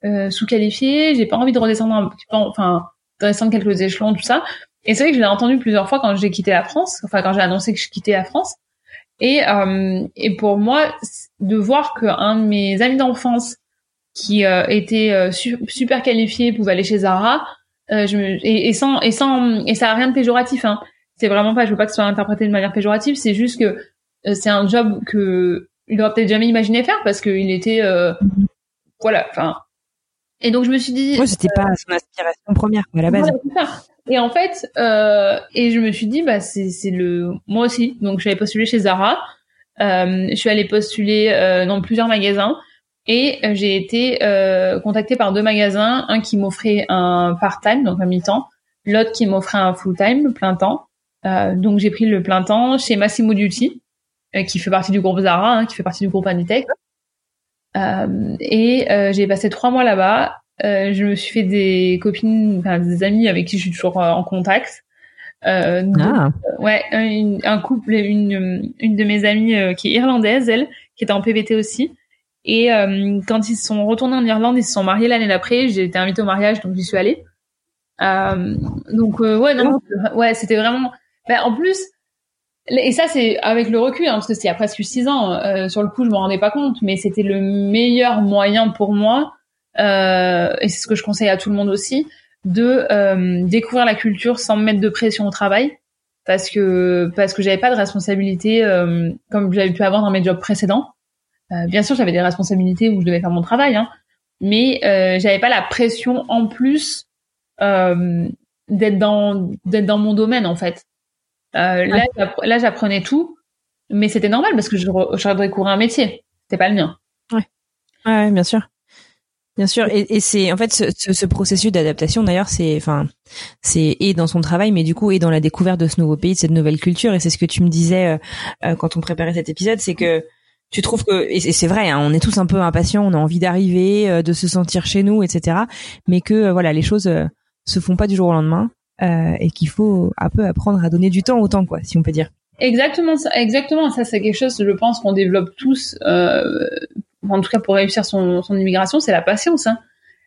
euh, sous-qualifié, j'ai pas envie de redescendre un petit peu, enfin, de descendre quelques échelons, tout ça. Et c'est vrai que je l'ai entendu plusieurs fois quand j'ai quitté la France, enfin quand j'ai annoncé que je quittais la France. Et, euh, et pour moi, de voir qu'un de mes amis d'enfance qui euh, était euh, super qualifié pouvait aller chez Zara, euh, je me, et, et, sans et sans et ça a rien de péjoratif. Hein. C'est vraiment pas, je veux pas que ce soit interprété de manière péjorative. C'est juste que c'est un job que il aurait peut-être jamais imaginé faire parce qu'il était euh, voilà enfin et donc je me suis dit ouais c'était pas son aspiration première à la base et en fait euh, et je me suis dit bah c'est c'est le moi aussi donc j'avais postulé chez Zara euh, je suis allée postuler euh, dans plusieurs magasins et euh, j'ai été euh, contactée par deux magasins un qui m'offrait un part-time donc un mi-temps l'autre qui m'offrait un full-time plein temps donc j'ai pris le plein temps chez Massimo Dutti euh, qui fait partie du groupe Zara, hein, qui fait partie du groupe Anitech. et j'ai passé trois mois là-bas. je me suis fait des copines, enfin des amis avec qui je suis toujours en contact. Euh, ah. ouais, un couple, une, une de mes amies qui est irlandaise, elle, qui était en PVT aussi. Et euh, quand ils sont retournés en Irlande, ils se sont mariés l'année d'après. J'ai été invitée au mariage, donc j'y suis allée. Euh, donc euh, ouais, non, ouais, c'était vraiment. Ben, en plus, et ça c'est avec le recul, hein, parce que c'était il y a presque six ans. Euh, sur le coup, je me rendais pas compte, mais c'était le meilleur moyen pour moi, euh, et c'est ce que je conseille à tout le monde aussi, de découvrir la culture sans me mettre de pression au travail, parce que parce que j'avais pas de responsabilité comme j'avais pu avoir dans mes jobs précédents. Euh, bien sûr, j'avais des responsabilités où je devais faire mon travail, hein, mais euh, j'avais pas la pression en plus euh, d'être dans d'être dans mon domaine en fait. Euh, là, là, j'apprenais tout, mais c'était normal parce que je, je découvrir un métier. C'était pas le mien. Ouais, ouais, bien sûr. Bien sûr, et, et c'est en fait ce, ce, ce processus d'adaptation d'ailleurs, c'est enfin c'est et dans son travail, mais du coup et dans la découverte de ce nouveau pays, de cette nouvelle culture. Et c'est ce que tu me disais euh, quand on préparait cet épisode, c'est que tu trouves que et c'est vrai, hein, on est tous un peu impatients, on a envie d'arriver, euh, de se sentir chez nous, etc. Mais que euh, voilà, les choses euh, se font pas du jour au lendemain et qu'il faut un peu apprendre à donner du temps au temps, quoi, si on peut dire. Exactement, ça, exactement. Ça, c'est quelque chose, je pense, qu'on développe tous. en tout cas, pour réussir son, son immigration, c'est la patience, hein,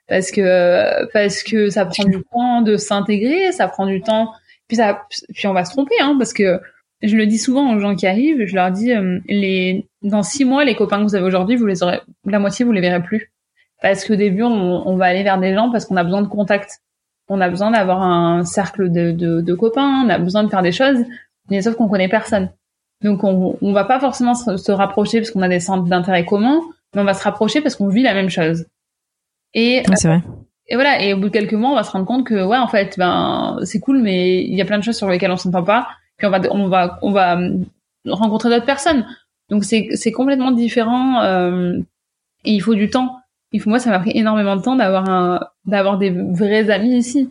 parce que parce que ça prend du temps de s'intégrer, ça prend du temps, puis ça, puis on va se tromper, hein, parce que je le dis souvent aux gens qui arrivent, je leur dis euh, les dans six mois les copains que vous avez aujourd'hui, vous les aurez la moitié vous les verrez plus parce qu'au début on, on, va aller vers des gens parce qu'on a besoin de contact, on a besoin d'avoir un cercle de, de, de, copains, on a besoin de faire des choses, mais sauf qu'on connaît personne. Donc on on va pas forcément se, rapprocher parce qu'on a des centres d'intérêt communs, mais on va se rapprocher parce qu'on vit la même chose. Et c'est vrai. Et voilà, et au bout de quelques mois, on va se rendre compte que ouais, en fait, ben c'est cool, mais il y a plein de choses sur lesquelles on s'entend pas puis on va on va on va rencontrer d'autres personnes. Donc c'est c'est complètement différent euh, et il faut du temps. Il faut moi ça m'a pris énormément de temps d'avoir un d'avoir des vrais amis ici.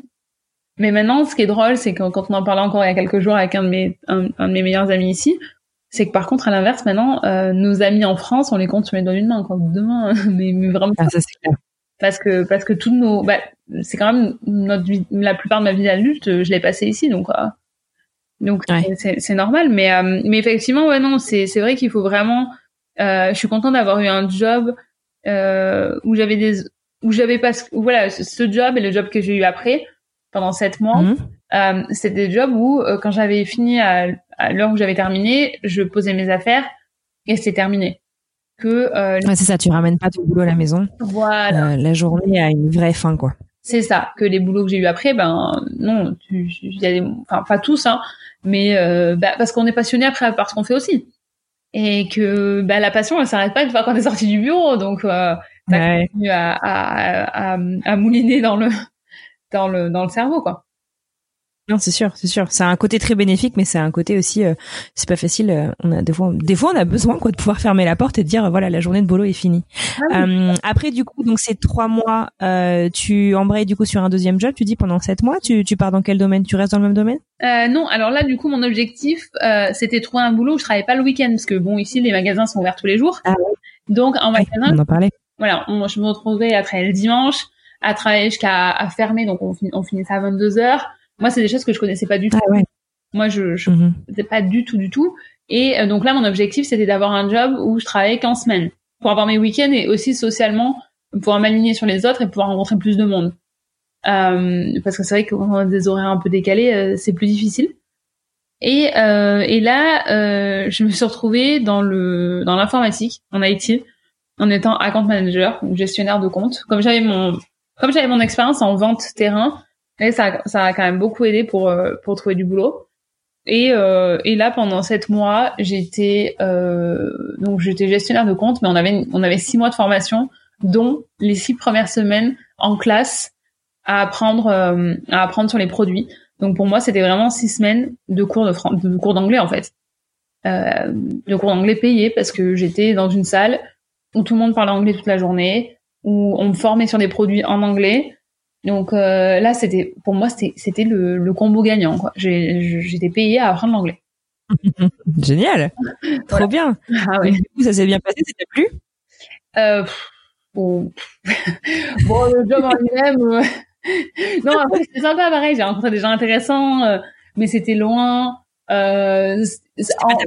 Mais maintenant ce qui est drôle c'est que quand on en parlait encore il y a quelques jours avec un de mes un, de mes meilleurs amis ici, c'est que par contre à l'inverse maintenant euh, nos amis en France on les compte sur les doigts d'une main quoi. Demain mais, mais vraiment ah, ça, clair. parce que parce que tous nos bah, c'est quand même notre vie, la plupart de ma vie d'adulte je l'ai passé ici donc euh, donc c'est normal, mais euh, mais effectivement ouais non c'est c'est vrai qu'il faut vraiment. Euh, je suis contente d'avoir eu un job euh, où j'avais des où j'avais pas voilà ce job et le job que j'ai eu après pendant sept mois. Mhm. Euh, c'était des jobs où euh, quand j'avais fini à, à l'heure où j'avais terminé, je posais mes affaires et c'était terminé. Que euh, c'est ça, tu ramènes pas ton boulot à la maison. Voilà. la journée a une vraie fin quoi. C'est ça. Que les boulots que j'ai eu après, ben non, il y a des, enfin pas tous hein, mais euh, bah, parce qu'on est passionné après par ce qu'on fait aussi. Et que bah, la passion elle s'arrête pas une fois qu'on est sorti du bureau. Donc euh, ouais. à, à, à, à, mouliner dans le dans le dans le cerveau quoi non, c'est sûr, c'est sûr. C'est un côté très bénéfique, mais c'est un côté aussi, euh, c'est pas facile. Euh, on a des fois, des fois, on a besoin quoi de pouvoir fermer la porte et de dire voilà, la journée de boulot est finie. Ah euh, après, du coup, donc ces trois mois, tu embrayes du coup sur un deuxième job. Tu dis pendant sept mois, tu, tu pars dans quel domaine? Tu restes dans le même domaine? Non, alors là, du coup, mon objectif, c'était trouver un boulot où je travaillais pas le week-end, parce que bon, ici, les magasins sont ouverts tous les jours. Ah donc, en magasin, on en parlait. Voilà, je me retrouvais après le dimanche à travailler jusqu'à à fermer, donc on, on finissait à 22 heures moi, c'est des choses que je connaissais pas du tout. Ah ouais. Moi, je je mm pas du tout, du tout. Et euh, donc là, mon objectif, c'était d'avoir un job où je travaillais qu'en semaine pour avoir mes week-ends et aussi socialement pouvoir m'aligner sur les autres et pouvoir rencontrer plus de monde. Euh, parce que c'est vrai qu'on a des horaires un peu décalés, euh, c'est plus difficile. Et, euh, et là, euh, je me suis retrouvée dans le dans l'informatique en IT en étant account manager, gestionnaire de compte. Comme j'avais mon comme j'avais mon expérience en vente terrain, et ça, ça a quand même beaucoup aidé pour euh, pour trouver du boulot. Et, euh, et là, pendant sept mois, j'étais euh, donc j'étais gestionnaire de compte, mais on avait on avait six mois de formation, dont les six premières semaines en classe à apprendre euh, à apprendre sur les produits. Donc pour moi, c'était vraiment six semaines de cours de, de cours d'anglais en fait, euh, de cours d'anglais payés parce que j'étais dans une salle où tout le monde parlait anglais toute la journée, où on me formait sur des produits en anglais donc euh, là, c'était pour moi, c'était le, le combo gagnant. J'étais payée à apprendre l'anglais. Génial, trop bien. Ah, ouais. ça s'est bien passé, c'était plus euh, bon, bon le job en lui-même. euh, non, après c'était sympa, pareil. J'ai rencontré des gens intéressants, euh, mais c'était loin. Euh, en- ta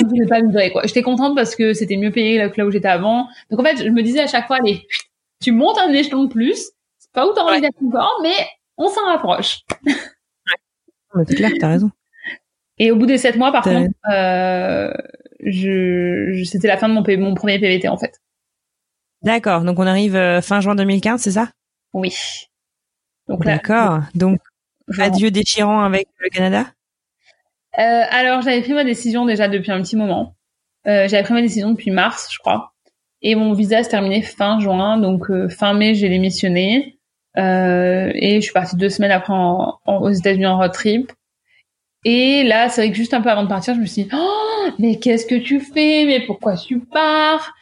je n'ai pas vibré, quoi. J'étais contente parce que c'était mieux payé là que là où j'étais avant. Donc en fait, je me disais à chaque fois, allez, tu montes un échelon de plus. Pas où t'as envie Ouais. d'être encore, mais on s'en rapproche. Mais C'est clair, t'as raison. Et au bout des sept mois, par contre, euh, je, je- c'était la fin de mon, mon premier PVT en fait. D'accord. Donc on arrive euh, fin juin 2015, c'est ça? Oui. Donc là, D'accord. Donc adieu déchirant avec le Canada? Euh, alors j'avais pris ma décision déjà depuis un petit moment. Euh, j'avais pris ma décision depuis mars, je crois. Et mon visa se terminait fin juin, donc euh, fin mai j'ai démissionné. Euh, et je suis partie deux semaines après en- en- aux États-Unis en road trip. Et là, c'est vrai que juste un peu avant de partir, je me suis dit, oh, mais qu'est-ce que tu fais? Mais pourquoi tu pars?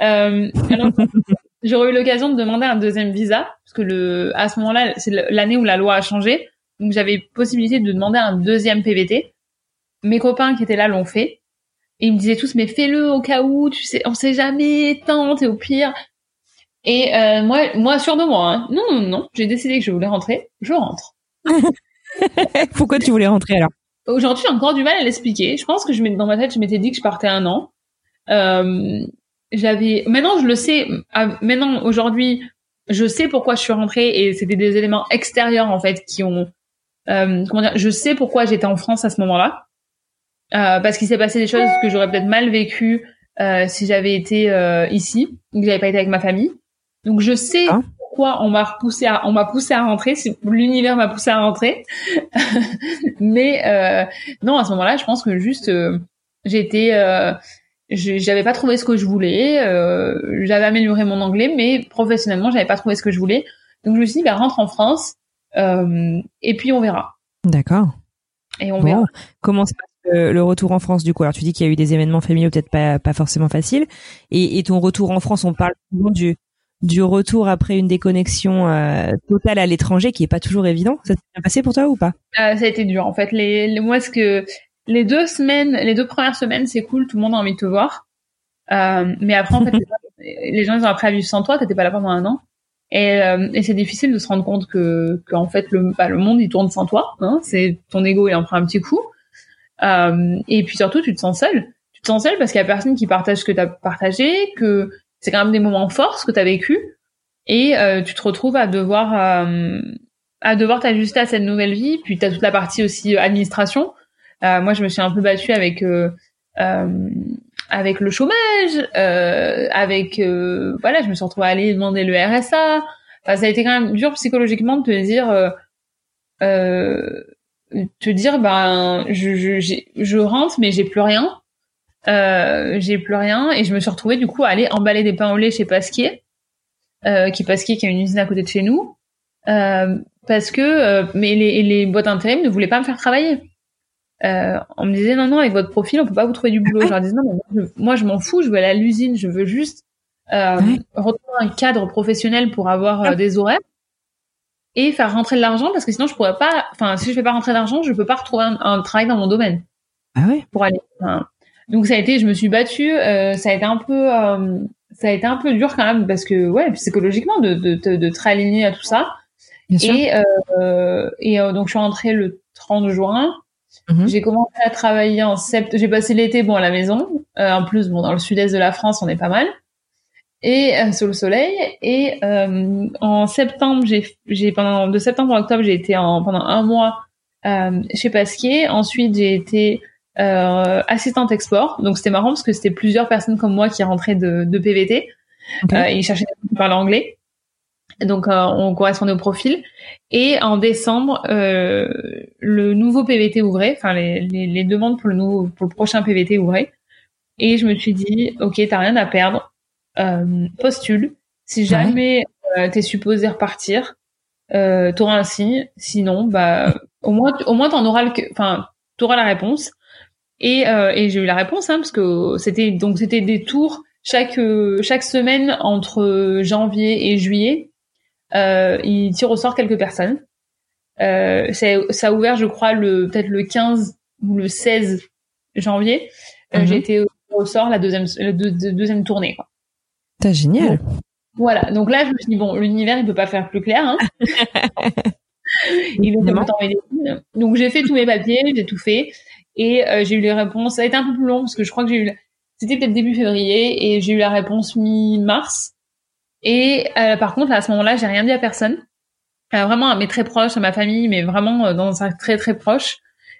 Euh, J'aurais eu l'occasion de demander un deuxième visa, parce que le, à ce moment-là, c'est l'année où la loi a changé. Donc j'avais possibilité de demander un deuxième PVT. Mes copains qui étaient là l'ont fait. Et ils me disaient tous, mais fais-le au cas où, tu sais, on sait jamais, tente, et au pire. Et euh, moi, moi, sûr de moi, hein. non, non, non, j'ai décidé que je voulais rentrer, je rentre. Pourquoi tu voulais rentrer alors? Aujourd'hui, j'ai encore du mal à l'expliquer. Je pense que je dans ma tête, je m'étais dit que je partais un an. Euh, j'avais, maintenant, je le sais. Ah, Maintenant, aujourd'hui, je sais pourquoi je suis rentrée et c'était des éléments extérieurs en fait qui ont, euh, comment dire, je sais pourquoi j'étais en France à ce moment-là. Euh, parce qu'il s'est passé des choses que j'aurais peut-être mal vécues euh, si j'avais été euh, ici, que j'avais pas été avec ma famille. Donc je sais Ah. pourquoi on m'a repoussé à, on m'a poussé à rentrer, l'univers m'a poussé à rentrer. Mais euh, non, à ce moment-là, je pense que juste euh, j'étais, euh, j'avais pas trouvé ce que je voulais. euh, j'avais amélioré mon anglais, mais professionnellement, j'avais pas trouvé ce que je voulais. Donc je me suis dit, bah rentre en France euh, et puis on verra. D'accord. Et on verra. Comment se passe le, le retour en France du coup? Alors tu dis qu'il y a eu des événements familiaux peut-être pas, pas forcément faciles. Et, et ton retour en France, on parle souvent du, du retour après une déconnexion euh, totale à l'étranger qui est pas toujours évident. Ça s'est bien passé pour toi ou pas? Euh, ça a été dur en fait. Les, les moi ce que les deux semaines, les deux premières semaines, c'est cool, tout le monde a envie de te voir. Euh, mais après en fait, les gens, ils ont appris à vivre sans toi. T'étais pas là pendant un an. Et, euh, et c'est difficile de se rendre compte que, que en fait le, bah, le monde il tourne sans toi. Hein, c'est ton ego il en prend un petit coup. Euh, et puis surtout tu te sens seul. Tu te sens seul parce qu'il y a personne qui partage ce que t'as partagé, que c'est quand même des moments forts ce que t'as vécu. Et euh, tu te retrouves à devoir euh, à devoir t'ajuster à cette nouvelle vie. Puis t'as toute la partie aussi euh, administration. Euh, moi je me suis un peu battue avec euh, euh, avec le chômage, avec voilà, je me suis retrouvée à aller demander le RSA. Enfin, ça a été quand même dur psychologiquement de te dire, te dire ben je je je rentre mais j'ai plus rien, euh, j'ai plus rien et je me suis retrouvée du coup à aller emballer des pains au lait chez Pasquier, euh, qui est Pasquier qui a une usine à côté de chez nous, euh, parce que euh, mais les les boîtes intérim ne voulaient pas me faire travailler. Euh, on me disait non non avec votre profil on peut pas vous trouver du boulot. Je leur disais non mais moi, je- moi je m'en fous, je veux aller à l'usine, je veux juste euh, retrouver un cadre professionnel pour avoir euh, des horaires et faire rentrer de l'argent parce que sinon je pourrais pas. Enfin si je fais pas rentrer d'argent, je peux pas retrouver un, un travail dans mon domaine Ah ouais pour aller. enfin, donc ça a été, je me suis battue, euh, ça a été un peu, euh, ça a été un peu dur quand même parce que ouais psychologiquement de de de, de te réaligner à tout ça. Bien sûr. Et, euh, et euh, donc je suis rentrée le 30 juin. Mhm. J'ai commencé à travailler en septembre. J'ai passé l'été bon à la maison. Euh, en plus bon dans le sud-est de la France on est pas mal. Et euh, sous le soleil. Et euh, en septembre j'ai j'ai pendant de septembre à octobre j'ai été en pendant un mois euh, chez Pasquier. Ensuite j'ai été euh, assistante export. Donc c'était marrant parce que c'était plusieurs personnes comme moi qui rentraient de, de PVT. Ok. Euh, ils cherchaient qui parlaient anglais. Donc euh, on correspondait au profil. Et en décembre, euh, le nouveau PVT ouvrait, enfin les, les, les demandes pour le nouveau pour le prochain PVT ouvraient. Et je me suis dit, ok, t'as rien à perdre, euh, postule. Si jamais euh, t'es supposé repartir, euh, t'auras un signe. Sinon, bah au moins au moins t'en auras le, enfin t'auras la réponse. Et, euh, et j'ai eu la réponse hein, parce que c'était donc c'était des tours chaque euh, chaque semaine entre janvier et juillet. Euh, il tire au sort quelques personnes. Euh, ça a ouvert, je crois, le peut-être le 15 ou le 16 janvier. Euh, Mhm. J'ai été au sort la deuxième la deux- deux- deuxième tournée. T'as génial. Voilà. Donc là, je me suis dit bon, l'univers, il peut pas faire plus clair. Hein. il veut. Donc j'ai fait tous mes papiers, j'ai tout fait et euh, j'ai eu les réponses. Ça a été un peu plus long parce que je crois que j'ai eu. C'était peut-être début février et j'ai eu la réponse mi-mars. Et euh, par contre, à ce moment-là, j'ai rien dit à personne. Euh, vraiment à mes très proches, à ma famille, mais vraiment dans un très très proche.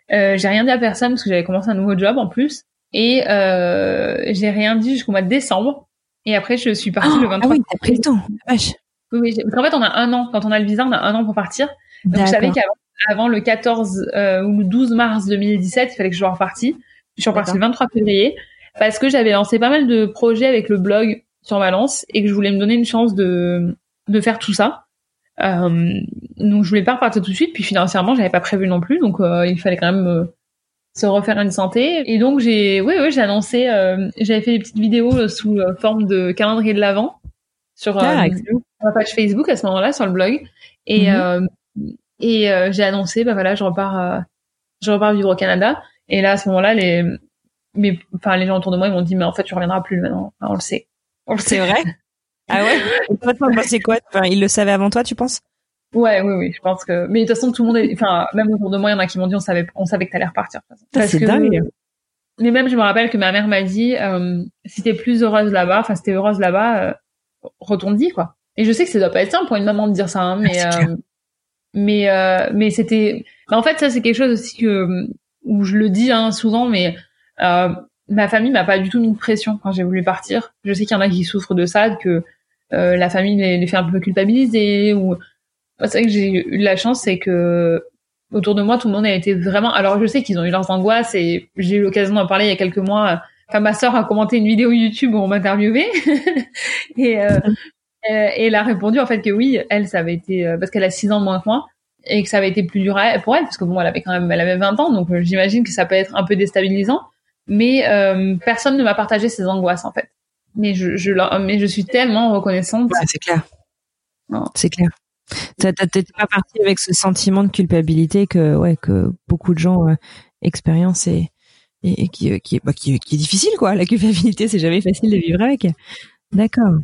j'ai rien dit à personne parce que j'avais commencé un nouveau job en plus. Et j'ai rien dit jusqu'au mois de décembre. Et après, je suis partie le 23. Ah oui, t'as pris le temps, vache. Oui, oui. en fait, on a un an. Quand on a le visa, on a un an pour partir. Donc, je savais qu'avant le 14 euh, ou le 12 mars 2017, il fallait que je sois repartie. Je suis repartie le 23 février parce que j'avais lancé pas mal de projets avec le blog sur Valence et que je voulais me donner une chance de de faire tout ça. Euh, donc je voulais pas repartir tout de suite. Puis financièrement, j'avais pas prévu non plus, donc euh, il fallait quand même euh, se refaire une santé. Et donc j'ai, oui, oui, j'ai annoncé, j'avais fait des petites vidéos sous forme de calendrier de l'avant sur ah, ma page Facebook à ce moment-là, sur le blog. Et mhm. Et euh, j'ai annoncé, bah voilà, je repars, euh, je repars vivre au Canada. Et là, à ce moment-là, les, mais, enfin, les gens autour de moi, ils m'ont dit, mais en fait, tu reviendras plus maintenant. on le sait. On le sait. vrai? ah ouais? c'est quoi? Enfin, ils le savaient avant toi, tu penses? Ouais, oui, oui, je pense que. Mais de toute façon, tout le monde, est... enfin, même autour de moi, il y en a qui m'ont dit, on savait, on savait que t'allais repartir. C'est dingue. Mais même, je me rappelle que ma mère m'a dit, euh, si t'es plus heureuse là-bas, enfin, si t'es heureuse là-bas, euh, retourne-y, quoi. Et je sais que ça doit pas être simple pour une maman de dire ça, hein, mais, euh, mais euh, mais c'était en fait ça c'est quelque chose aussi que où je le dis hein, souvent mais euh, ma famille m'a pas du tout mis de pression quand j'ai voulu partir. Je sais qu'il y en a qui souffrent de ça que euh, la famille les, fait un peu culpabiliser ou c'est vrai que j'ai eu de la chance c'est que autour de moi tout le monde a été vraiment alors je sais qu'ils ont eu leurs angoisses et j'ai eu l'occasion d'en parler il y a quelques mois enfin ma sœur a commenté une vidéo YouTube où on m'interviewait. Et euh, et elle a répondu en fait que oui, elle, ça avait été euh, parce qu'elle a 6 ans de moins que moi et que ça avait été plus dur pour elle parce que bon, elle avait quand même, elle avait 20 ans, donc euh, j'imagine que ça peut être un peu déstabilisant. Mais personne ne m'a partagé ses angoisses en fait. Mais je, je mais je suis tellement reconnaissante. Ouais, c'est clair. C'est clair. T'es pas parti avec ce sentiment de culpabilité que ouais que beaucoup de gens euh, expérimentent et, et, qui qui, bah, qui, qui est difficile quoi. La culpabilité, c'est jamais facile de vivre avec. D'accord.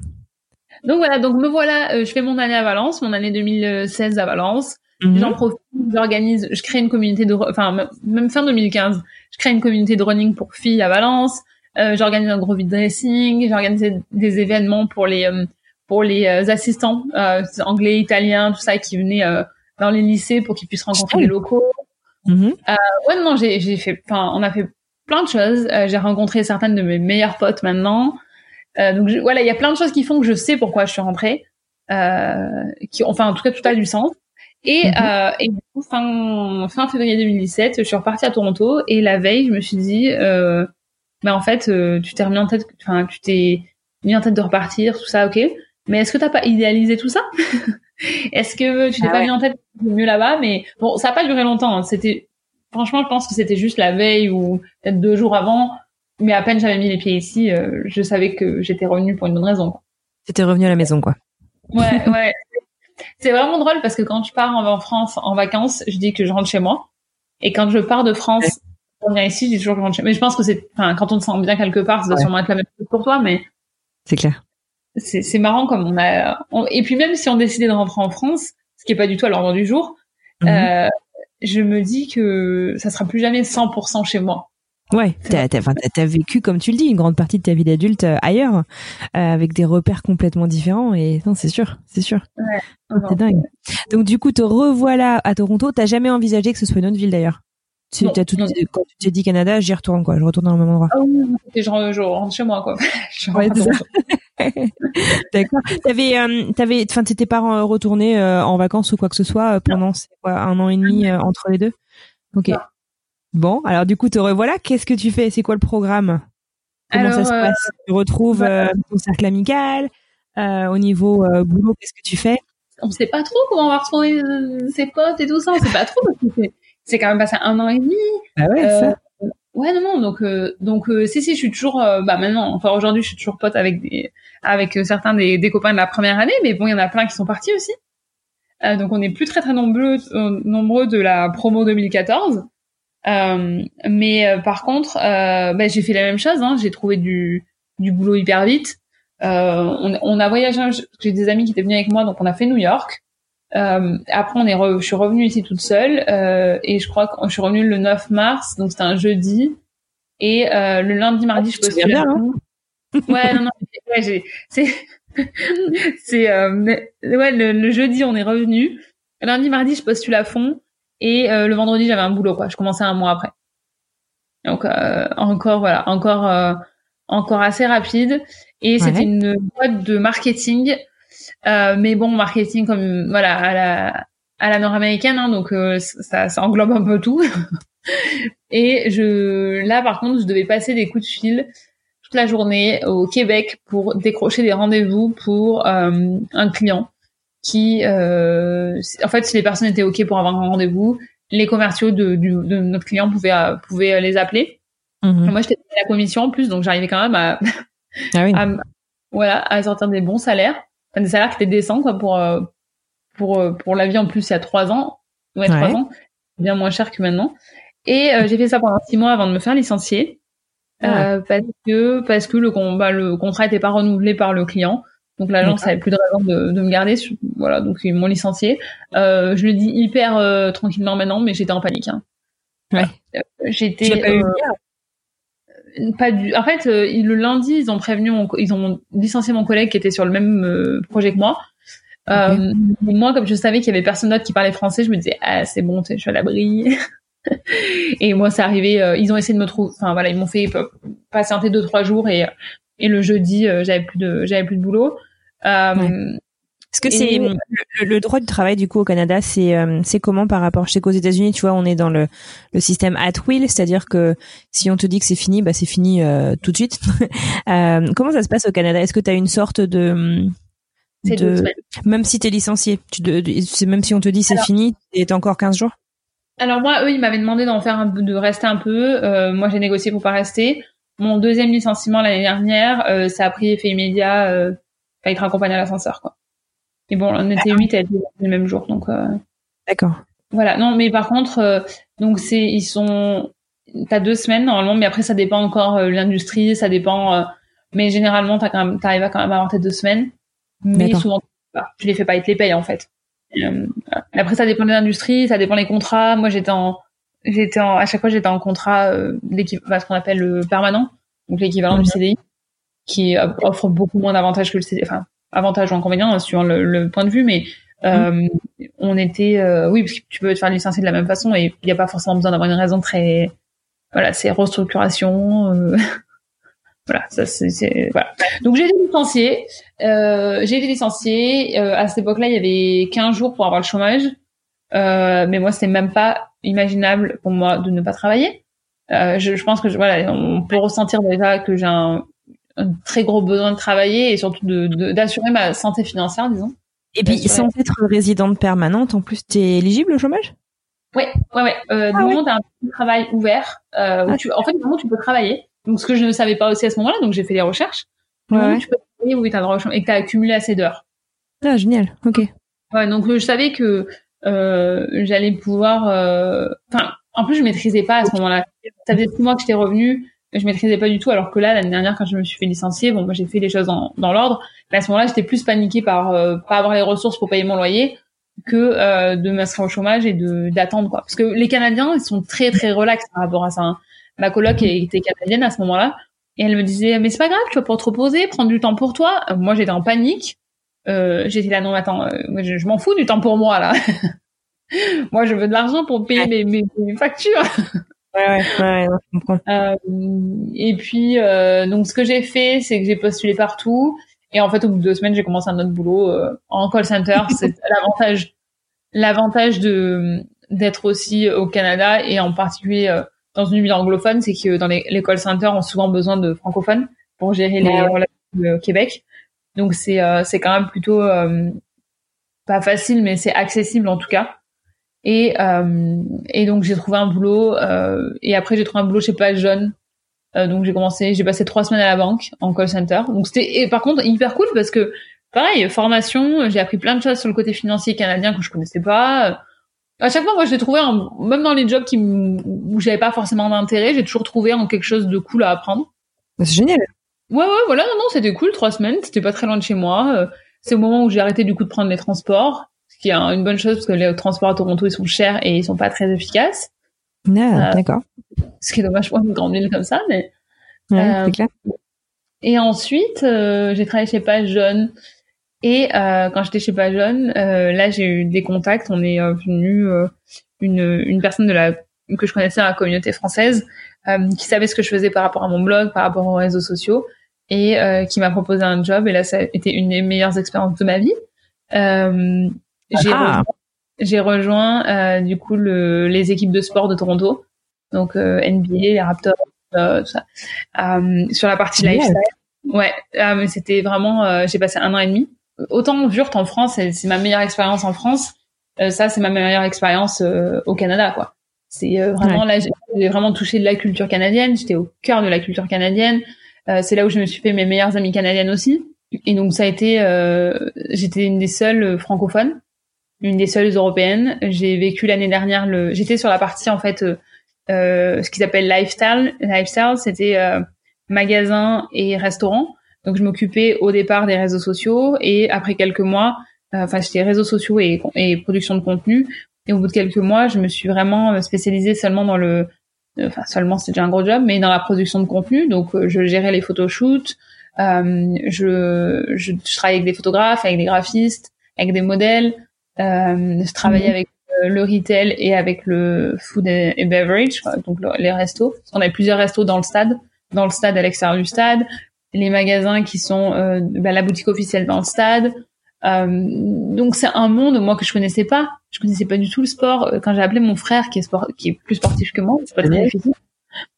Donc voilà, donc me voilà, euh, je fais mon année à Valence, mon année 2016 à Valence. Mhm. J'en profite, j'organise, je crée une communauté de, enfin même fin 2015, je crée une communauté de running pour filles à Valence. Euh, j'organise un gros vide dressing, j'organise des événements pour les euh, pour les assistants anglais, italiens, tout ça qui venaient dans les lycées pour qu'ils puissent rencontrer les locaux. Mhm. ouais non, j'ai j'ai fait, enfin on a fait plein de choses. j'ai rencontré certaines de mes meilleures potes maintenant. Euh, donc voilà, il y a plein de choses qui font que je sais pourquoi je suis rentrée, euh, qui, enfin en tout cas tout a du sens. Et, mhm. euh, et du coup, fin, fin février 2017, je suis repartie à Toronto et la veille, je me suis dit, euh, bah en fait, euh, tu t'es remis en tête, enfin tu t'es mis en tête de repartir, tout ça, ok. Mais est-ce que t'as pas idéalisé tout ça? Est-ce que tu t'es ah pas mis en tête mieux là-bas? Mais bon, ça a pas duré longtemps. Hein. C'était, franchement, je pense que c'était juste la veille ou peut-être deux jours avant mais à peine j'avais mis les pieds ici, euh, je savais que j'étais revenue pour une bonne raison. C'était revenu à la maison, quoi. Ouais, ouais. C'est vraiment drôle parce que quand je pars en, France en vacances, je dis que je rentre chez moi. Et quand je pars de France pour venir ici, je dis toujours que je rentre chez moi. Mais je pense que c'est, enfin, quand on se sent bien quelque part, ça doit sûrement être la même chose pour toi, mais. C'est clair. C'est marrant comme on a, et puis même si on décidait de rentrer en France, ce qui est pas du tout à l'ordre du jour, mhm. euh, je me dis que ça sera plus jamais 100% chez moi. Ouais, t'as as, vécu, comme tu le dis, une grande partie de ta vie d'adulte euh, ailleurs, euh, avec des repères complètement différents. Et non, c'est sûr, c'est sûr. Ouais, c'est dingue. Donc du coup, te revoilà à Toronto. T'as jamais envisagé que ce soit une autre ville d'ailleurs? Tu, as tout, quand tu t'es dit Canada, j'y retourne quoi. Je retourne dans le même endroit. Ah oui, je, je rentre chez moi quoi. ouais, D'accord. T'avais, euh, t'avais, enfin, t'étais pas retourné euh, en vacances ou quoi que ce soit pendant quoi, un an et demi entre les deux? Ok. Bon, alors du coup, te revoilà. Qu'est-ce que tu fais? C'est quoi le programme? Comment ça se passe? Euh, Tu retrouves bah, euh, ton cercle amical euh, Au niveau boulot, qu'est-ce que tu fais? On sait pas trop comment on va retrouver ses potes et tout ça. On sait pas trop. C'est quand même passé un an et demi. Ah ouais, ça. Ouais, non, non. Donc, donc, si, si, je suis toujours. bah maintenant, enfin aujourd'hui, je suis toujours pote avec des, avec certains des, des copains de la première année, mais bon, il y en a plein qui sont partis aussi. donc, on est plus très très nombreux, nombreux de la promo 2014. Euh, mais euh, par contre, euh, bah, j'ai fait la même chose. Hein, j'ai trouvé du, du boulot hyper vite. on, on, a voyagé. J'ai des amis qui étaient venus avec moi, donc on a fait New York. après, on est je suis revenue ici toute seule et je crois que je suis revenue le 9 mars, donc c'était un jeudi. Et le lundi, mardi, je postule. Bien, hein ouais, non, non, ouais, c'est c'est euh, ouais le, le, jeudi on est revenu lundi mardi je postule à fond et euh, le vendredi j'avais un boulot quoi. Je commençais un mois après. Donc euh, encore voilà. Encore euh, encore assez rapide. Et c'était une boîte de marketing. Euh, mais bon marketing comme voilà à la à la nord-américaine hein, donc ça, ça englobe un peu tout. Et je là par contre je devais passer des coups de fil la journée au Québec pour décrocher des rendez-vous pour euh, un client qui, euh, en fait, si les personnes étaient ok pour avoir un rendez-vous, les commerciaux de, de notre client pouvaient euh, pouvaient les appeler. Mhm. Moi, j'étais à la commission en plus, donc j'arrivais quand même à, ah oui. à, voilà, à sortir des bons salaires, enfin, des salaires qui étaient décents quoi pour pour pour la vie en plus il y a trois ans, ouais, trois ans, bien moins cher que maintenant. Et j'ai fait ça pendant six mois avant de me faire licencier. Euh, parce que parce que le, bah, le contrat était pas renouvelé par le client. Donc l'agence avait plus de raison de, de me garder. Voilà, donc ils m'ont licencié. Euh, je le dis hyper euh, tranquillement maintenant, mais j'étais en panique. Hein. Ouais. Euh, j'étais pas, eu... pas du. En fait, le lundi, ils ont prévenu, ils ont licencié mon collègue qui était sur le même projet que moi. Okay. moi, comme je savais qu'il y avait personne d'autre qui parlait français, je me disais ah c'est bon, je suis à l'abri. et moi, c'est arrivé. Euh, ils ont essayé de me trouver. Enfin voilà, ils m'ont fait patienter deux trois jours et et le jeudi, euh, j'avais plus de j'avais plus de boulot. Euh, Est-ce que c'est le, droit du travail du coup au Canada, c'est c'est comment par rapport je sais qu'aux États-Unis, tu vois, on est dans le le système at will, c'est-à-dire que si on te dit que c'est fini, bah c'est fini tout de suite. comment ça se passe au Canada? Est-ce que tu as une sorte de de, même si tu es licencié, tu de, même si on te dit c'est fini, t'as encore 15 jours? Alors moi, eux, ils m'avaient demandé d'en faire un de rester un peu. Euh, moi, j'ai négocié pour pas rester. Mon deuxième licenciement l'année dernière, euh, ça a pris effet immédiat. Euh, être accompagné à l'ascenseur, quoi. Et bon, on était huit à le même jour, donc. Euh, D'accord. Voilà. Non, mais par contre, euh, donc c'est, ils sont. T'as deux semaines normalement, mais après ça dépend encore l'industrie, ça dépend. mais généralement, t'as quand même, t'arrives à quand même avoir tes deux semaines. Mais souvent, tu les fais pas, ils te les payent en fait. Euh, après, ça dépend de l'industrie, ça dépend des contrats. Moi, j'étais en, j'étais en, à chaque fois, j'étais en contrat, euh, ce qu'on appelle le permanent, donc l'équivalent du CDI, qui offre beaucoup moins d'avantages que le CDI, enfin, avantages ou inconvénients hein, suivant le, le, point de vue, mais euh, on était, euh, oui, parce que tu peux te faire licencier de la même façon et il n'y a pas forcément besoin d'avoir une raison très, voilà, c'est restructuration. Euh, voilà, ça c'est voilà. Donc j'ai été licenciée. Euh, j'ai été licenciée. Euh, à cette époque-là, il y avait 15 jours pour avoir le chômage. Euh, mais moi, c'était même pas imaginable pour moi de ne pas travailler. Euh, je, je, pense que je, voilà, on peut ressentir déjà que j'ai un, un, très gros besoin de travailler et surtout de d'assurer ma santé financière, disons. Et puis, sans être résidente permanente, en plus, tu es éligible au chômage? Ouais, ouais, ouais. Euh, ah, ouais. un travail ouvert. Euh, où ah. tu, en fait, moment, tu peux travailler donc, ce que je ne savais pas aussi à ce moment-là, donc j'ai fait des recherches. Ouais. Tu peux payer oui, le droit et que t'as accumulé assez d'heures. Ah, génial. Ok. Ouais, donc je savais que euh, j'allais pouvoir. Euh, enfin, en plus, je maîtrisais pas à ce moment-là. Ça faisait six mois que j'étais revenue, je maîtrisais pas du tout. Alors que là, l'année dernière, quand je me suis fait licencier, bon, moi, j'ai fait les choses dans, dans l'ordre. Mais à ce moment-là, j'étais plus paniquée par euh, pas avoir les ressources pour payer mon loyer que euh, de m'inscrire au chômage et de d'attendre quoi. Parce que les Canadiens, ils sont très très relax par rapport à ça. Hein ma coloc était canadienne à ce moment-là et elle me disait mais c'est pas grave tu vas pouvoir te reposer prendre du temps pour toi moi j'étais en panique euh, j'étais là non attends euh, je, m'en fous du temps pour moi là moi je veux de l'argent pour payer mes, mes, factures ouais ouais, ouais euh, et puis euh, donc ce que j'ai fait c'est que j'ai postulé partout et en fait au bout de deux semaines j'ai commencé un autre boulot euh, en call center c'est l'avantage l'avantage de d'être aussi au Canada et en particulier euh, dans une ville anglophone, c'est que dans les, les call centers ont souvent besoin de francophones pour gérer les relations au Québec. Donc c'est euh, c'est quand même plutôt euh, pas facile, mais c'est accessible en tout cas. Et euh, et donc j'ai trouvé un boulot et après j'ai trouvé un boulot chez Pas Jeune. donc j'ai commencé, j'ai passé trois semaines à la banque en call center. Donc c'était et par contre hyper cool parce que pareil formation, j'ai appris plein de choses sur le côté financier canadien que je connaissais pas à chaque fois, moi, je l'ai trouvé, même dans les jobs qui où j'avais pas forcément d'intérêt, j'ai toujours trouvé en quelque chose de cool à apprendre. C'est génial. Ouais, ouais, voilà, non, non, c'était cool, trois semaines, c'était pas très loin de chez moi. Euh, c'est au moment où j'ai arrêté du coup de prendre les transports, ce qui est une bonne chose parce que les transports à Toronto, ils sont chers et ils sont pas très efficaces. Ah, euh, d'accord. Ce qui est dommage pour une grande ville comme ça, mais... Ouais, c'est clair. Et ensuite, j'ai travaillé chez Page Jeune. Et quand j'étais chez Page Jeune, là, j'ai eu des contacts. On est venu une, une personne de la que je connaissais dans la communauté française, euh, qui savait ce que je faisais par rapport à mon blog, par rapport aux réseaux sociaux, et euh, qui m'a proposé un job. Et là, ça a été une des meilleures expériences de ma vie. Euh, j'ai ah. rejoint, rejoint du coup le, les équipes de sport de Toronto, donc NBA, les Raptors, tout ça, sur la partie lifestyle. Ouais, mais c'était vraiment, j'ai passé un an et demi. Autant Vurt en France, c'est ma meilleure expérience en France. ça, c'est ma meilleure expérience au Canada, quoi. C'est euh, vraiment là, j'ai vraiment touché de la culture canadienne. J'étais au cœur de la culture canadienne. Euh, c'est là où je me suis fait mes meilleures amies canadiennes aussi. Et donc ça a été, euh, j'étais une des seules francophones, une des seules européennes. J'ai vécu l'année dernière le, j'étais sur la partie en fait, ce qu'ils appellent lifestyle. Lifestyle, c'était magasin et restaurant. Donc je m'occupais au départ des réseaux sociaux et après quelques mois, enfin j'étais réseaux sociaux et, production de contenu et au bout de quelques mois, je me suis vraiment euh, spécialisée seulement dans le, euh, enfin seulement c'est déjà un gros job, mais dans la production de contenu. Donc euh, je gérais les photoshoots, euh, je, je travaillais avec des photographes, avec des graphistes, avec des modèles. Euh, je travaillais mhm. avec le retail et avec le food et beverage, donc les restos. On avait plusieurs restos dans le stade, dans le stade à l'extérieur du stade, les magasins qui sont euh, bah, la boutique officielle dans le stade, euh, donc c'est un monde moi que je connaissais pas. Je connaissais pas du tout le sport. Euh, quand j'ai appelé mon frère qui est sport, qui est plus sportif que moi, c'est pas très difficile.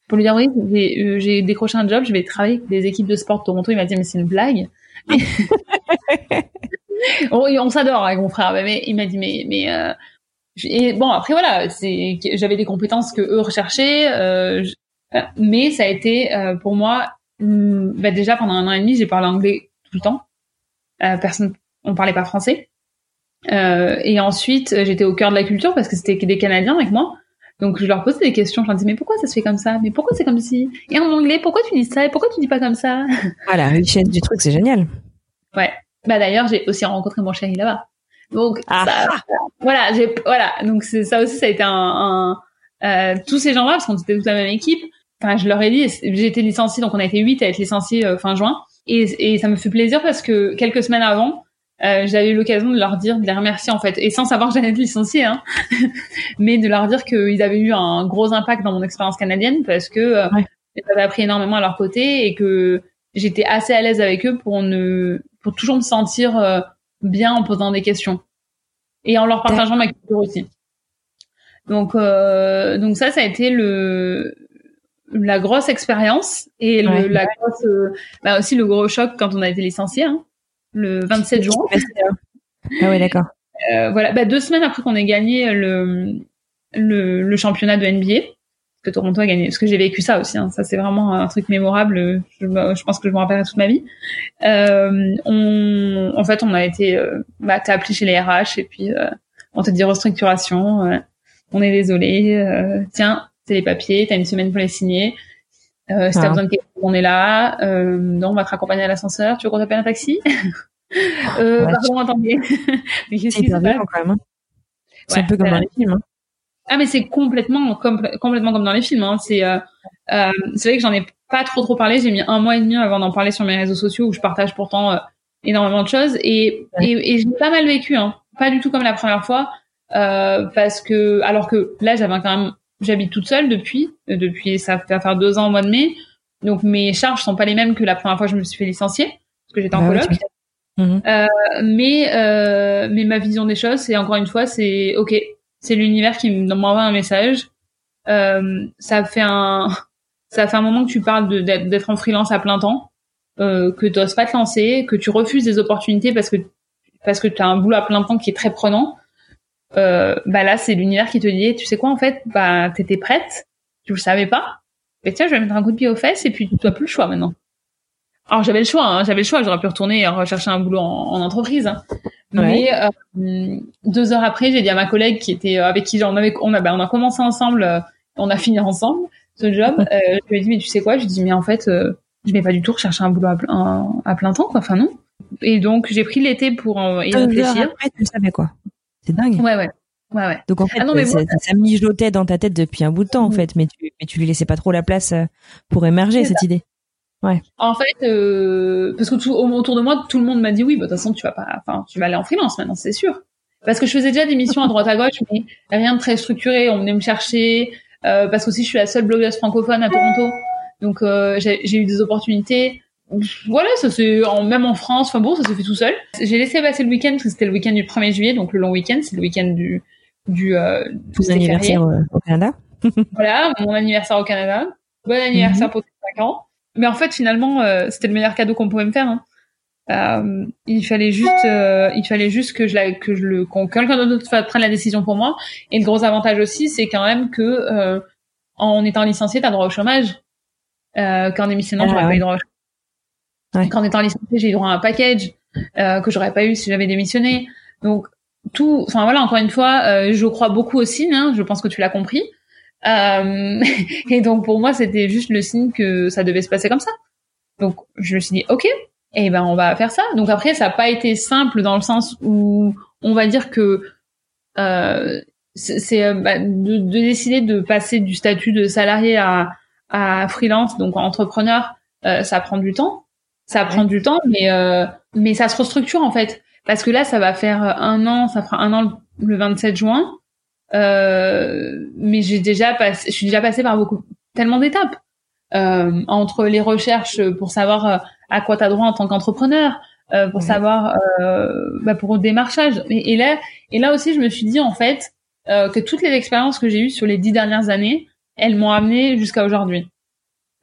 Pour lui dire oui, j'ai euh, décroché un job, je vais travailler avec des équipes de sport de Toronto. Il m'a dit mais c'est une blague. on, on s'adore avec mon frère, mais il m'a dit mais mais euh, et bon après voilà, c'est j'avais des compétences que eux recherchaient, euh, mais ça a été pour moi hmm, bah déjà pendant un an et demi j'ai parlé anglais tout le temps. personne on parlait pas français. Euh, et ensuite, j'étais au cœur de la culture parce que c'était des Canadiens avec moi. Donc je leur posais des questions, je leur disais mais pourquoi ça se fait comme ça? Mais pourquoi c'est comme si? Et en anglais, pourquoi tu dis ça? Et pourquoi tu dis pas comme ça? Ah la richesse du truc, c'est génial. Ouais. Bah d'ailleurs, j'ai aussi rencontré mon chéri là-bas. Donc ah. voilà, j'ai voilà, donc c'est ça aussi ça a été un, un euh, tous ces gens-là parce qu'on était toute la même équipe. Enfin, je leur ai dit j'ai été licenciée donc on a été huit à être licenciés euh, fin juin et, et ça me fait plaisir parce que quelques semaines avant, euh, j'avais eu l'occasion de leur dire, de les remercier en fait, et sans savoir que j'allais être licenciée, hein, mais de leur dire qu'ils avaient eu un gros impact dans mon expérience canadienne parce que euh, j'avais appris énormément à leur côté et que j'étais assez à l'aise avec eux pour ne, pour toujours me sentir euh, bien en posant des questions et en leur partageant ma culture aussi. Donc, euh, donc ça, ça a été le la grosse expérience et le, la grosse, bah aussi le gros choc quand on a été licencié. Hein le 27 juin. Ah ouais, d'accord. Euh, voilà, bah, deux semaines après qu'on ait gagné le, le, le championnat de NBA, que Toronto a gagné, parce que j'ai vécu ça aussi. Hein, ça, c'est vraiment un truc mémorable. Je, je, pense que je me rappellerai toute ma vie. Euh, on, en fait, on a été, euh, bah, t'es appelé chez les RH et puis euh, on te dit restructuration. Euh, on est désolé. Euh, tiens, c'est les papiers. T'as une semaine pour les signer. Euh, si t'as ah. besoin de quelque chose, on est là. Euh, non, on va te raccompagner à l'ascenseur. Tu veux qu'on t'appelle un taxi? Euh, Pardon, attendez. se passe? quand même. Hein. C'est un peu comme dans les films. Hein. Ah, mais c'est complètement, comme, complètement comme dans les films. Hein. C'est, euh, euh, c'est vrai que j'en ai pas trop trop parlé. J'ai mis un mois et demi avant d'en parler sur mes réseaux sociaux où je partage pourtant euh, énormément de choses et, et, et j'ai pas mal vécu. Hein. Pas du tout comme la première fois. Euh, parce que alors que là j'avais quand même J'habite toute seule depuis, euh, depuis ça fait faire deux ans au mois de mai. Donc mes charges sont pas les mêmes que la première fois que je me suis fait licencier parce que j'étais en bah coloc. Mhm. euh, mais euh, mais ma vision des choses, c'est encore une fois, c'est ok, c'est l'univers qui m'envoie un message. Euh, ça fait un ça fait un moment que tu parles d'être en freelance à plein temps, euh, que tu oses pas te lancer, que tu refuses des opportunités parce que parce que tu as un boulot à plein temps qui est très prenant. Euh, bah là c'est l'univers qui te dit tu sais quoi en fait bah t'étais prête tu le savais pas. Et tiens je vais mettre un coup de pied aux fesses et puis tu n'as plus le choix maintenant alors j'avais le choix hein, j'avais le choix j'aurais pu retourner et rechercher un boulot en, entreprise hein. mais euh, deux heures après j'ai dit à ma collègue qui était euh, avec qui on avait on a bah, on a commencé ensemble on a fini ensemble ce job je lui ai dit mais tu sais quoi? Je lui ai dit mais en fait je vais pas du tout rechercher un boulot à plein, à plein temps, quoi. Enfin non. Et donc j'ai pris l'été pour y réfléchir. Après, tu le savais quoi C'est dingue. Ouais, ouais. Ouais, ouais. Donc en fait, ah non, mais ça, ça, mijotait dans ta tête depuis un bout de temps en fait, mais tu, mais tu lui laissais pas trop la place euh, pour émerger cette idée. Ouais. En fait, euh, parce que tout, autour de moi, tout le monde m'a dit oui, bah, de toute façon, tu vas pas, enfin, tu vas aller en freelance maintenant, c'est sûr. Parce que je faisais déjà des missions à droite à gauche, mais rien de très structuré. On venait me chercher, euh, parce qu'aussi je suis la seule blogueuse francophone à Toronto, donc euh, j'ai eu des opportunités. Voilà, ça c'est même en France. Enfin bon, ça s'est fait tout seul. J'ai laissé passer le week-end parce que c'était le week-end du 1er juillet, donc le long week-end, c'est le week-end du du, euh, anniversaire euh, au Canada. voilà, mon anniversaire au Canada. Bon anniversaire mhm. pour tes 5 ans. Mais en fait, finalement, euh, c'était le meilleur cadeau qu'on pouvait me faire. Hein. Euh, il fallait juste, euh, il fallait juste que je la, que je le, qu'on quelqu'un d'autre prenne la décision pour moi. Et le gros avantage aussi, c'est quand même que euh, en étant licencié, t'as droit au chômage. Euh, qu'en démissionnant, ah, j'aurais pas eu droit. Au chômage. Ouais. Qu'en étant licencié, j'ai eu droit à un package que j'aurais pas eu si j'avais démissionné. Donc tout, enfin voilà, encore une fois, euh, je crois beaucoup au signe. Hein, je pense que tu l'as compris. Euh, et donc pour moi, c'était juste le signe que ça devait se passer comme ça. Donc je me suis dit, ok, et eh ben on va faire ça. Donc après, ça n'a pas été simple dans le sens où on va dire que euh, c'est euh, bah, de, de, décider de passer du statut de salarié à, à freelance, donc entrepreneur, euh, ça prend du temps. Ça prend du temps, mais mais ça se restructure en fait. Parce que là, ça va faire un an, ça fera un an le 27 juin. Euh, mais j'ai déjà passé, je suis déjà passée par beaucoup, tellement d'étapes. Euh, entre les recherches pour savoir euh, à quoi tu as droit en tant qu'entrepreneur, euh, pour savoir euh, bah pour le démarchage. Et, et, là, et là aussi, je me suis dit en fait euh, que toutes les expériences que j'ai eues sur les dix dernières années, elles m'ont amené jusqu'à aujourd'hui.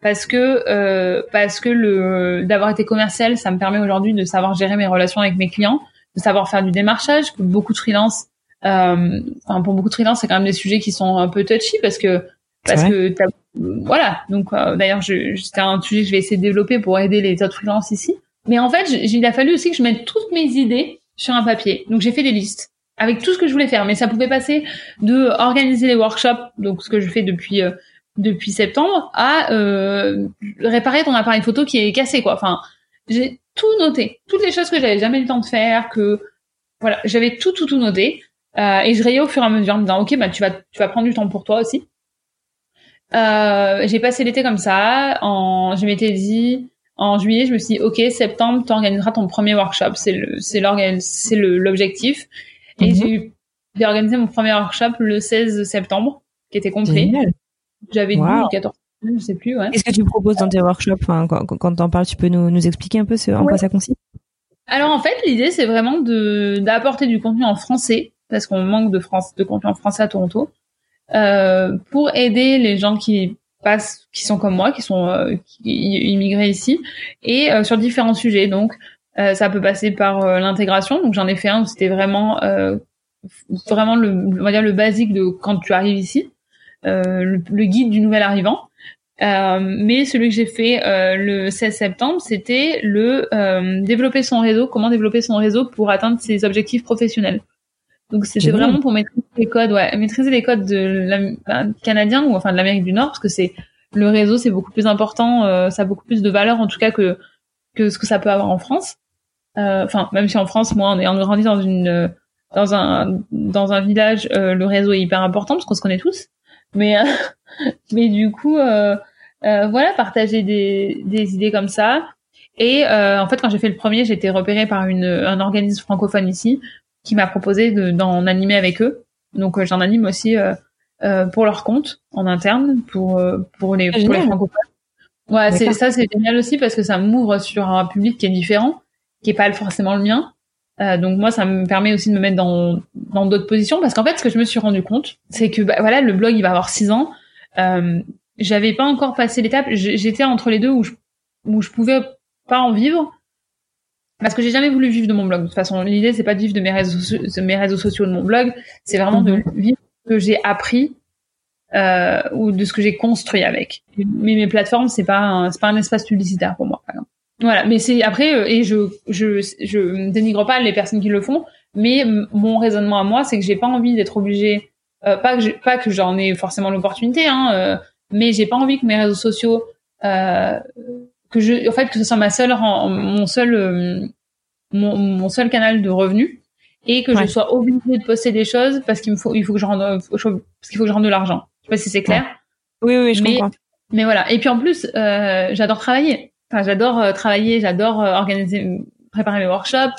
Parce que euh, parce que le d'avoir été commercial, ça me permet aujourd'hui de savoir gérer mes relations avec mes clients, de savoir faire du démarchage. Que beaucoup de freelance, enfin pour beaucoup de freelance, c'est quand même des sujets qui sont un peu touchy parce que parce que voilà. Donc euh, d'ailleurs, c'était un sujet que je vais essayer de développer pour aider les autres freelance ici. Mais en fait, il a fallu aussi que je mette toutes mes idées sur un papier. Donc j'ai fait des listes avec tout ce que je voulais faire. Mais ça pouvait passer de organiser les workshops, donc ce que je fais depuis euh, depuis septembre, à euh, réparer ton appareil photo qui est cassé, quoi. Enfin, j'ai tout noté, toutes les choses que j'avais jamais eu le temps de faire, que voilà, j'avais tout tout tout noté euh, et je rayais au fur et à mesure en me disant ok bah tu vas tu vas prendre du temps pour toi aussi. Euh, j'ai passé l'été comme ça. En je m'étais dit en juillet je me suis dit ok septembre tu organiseras ton premier workshop c'est le c'est c'est l'objectif et mhm. j'ai j'ai organisé mon premier workshop le 16 septembre qui était complet. J'avais wow. 14 je sais plus. Ouais. Qu'est-ce que tu proposes dans tes workshops? Enfin, Quand, quand t'en parles, tu peux nous, nous expliquer un peu ce, en quoi ça consiste? Alors en fait, l'idée c'est vraiment de d'apporter du contenu en français parce qu'on manque de France, de contenu en français à Toronto, euh, pour aider les gens qui passent, qui sont comme moi, qui sont euh, immigrés ici, et euh, sur différents sujets. Donc euh, ça peut passer par euh, l'intégration. Donc j'en ai fait un où c'était vraiment vraiment le on va dire le basique de quand tu arrives ici, le, le guide du nouvel arrivant. Euh, mais celui que j'ai fait euh, le 16 septembre, c'était le euh, développer son réseau, comment développer son réseau pour atteindre ses objectifs professionnels. Donc c'était vraiment pour maîtriser les codes, ouais, maîtriser les codes de la, canadien ou enfin de l'Amérique du Nord, parce que c'est le réseau, c'est beaucoup plus important, ça a beaucoup plus de valeur en tout cas que que ce que ça peut avoir en France. Enfin, même si en France, moi, on est on grandit dans une dans un dans un village, le réseau est hyper important parce qu'on se connaît tous. Mais mais du coup, euh, euh, voilà, partager des, des idées comme ça. Et euh, en fait, quand j'ai fait le premier, j'ai été repérée par une, un organisme francophone ici qui m'a proposé d'en animer avec eux. Donc euh, j'en anime aussi euh, euh, pour leur compte en interne pour pour les, pour les francophones. Ouais, c'est ça, c'est génial aussi parce que ça m'ouvre sur un public qui est différent, qui est pas forcément le mien. Euh, donc moi, ça me permet aussi de me mettre dans dans d'autres positions parce qu'en fait, ce que je me suis rendu compte, c'est que bah, voilà, le blog il va avoir six ans. Euh, j'avais pas encore passé l'étape. J'étais entre les deux où je, où je pouvais pas en vivre parce que j'ai jamais voulu vivre de mon blog. De toute façon, l'idée c'est pas de vivre de mes réseaux, de mes réseaux sociaux de mon blog, c'est vraiment de mhm. vivre ce que j'ai appris euh, ou de ce que j'ai construit avec. Mais mes plateformes c'est pas c'est pas un espace publicitaire pour moi. Par exemple. Voilà, mais c'est après euh, et je je je dénigre pas les personnes qui le font, mais mon raisonnement à moi c'est que j'ai pas envie d'être obligée euh, pas que pas que j'en ai forcément l'opportunité hein, euh, mais j'ai pas envie que mes réseaux sociaux euh, que je, en fait, que ce soit ma seule, mon seul, euh, mon, mon, seul canal de revenus et que je sois obligée de poster des choses parce qu'il me faut, il faut que je rende, parce qu'il faut que je rende de l'argent. Je sais pas si c'est clair. Oui, oui, je comprends. Mais voilà. Et puis en plus, euh, j'adore travailler. Enfin, j'adore euh, travailler, j'adore euh, organiser, préparer mes workshops.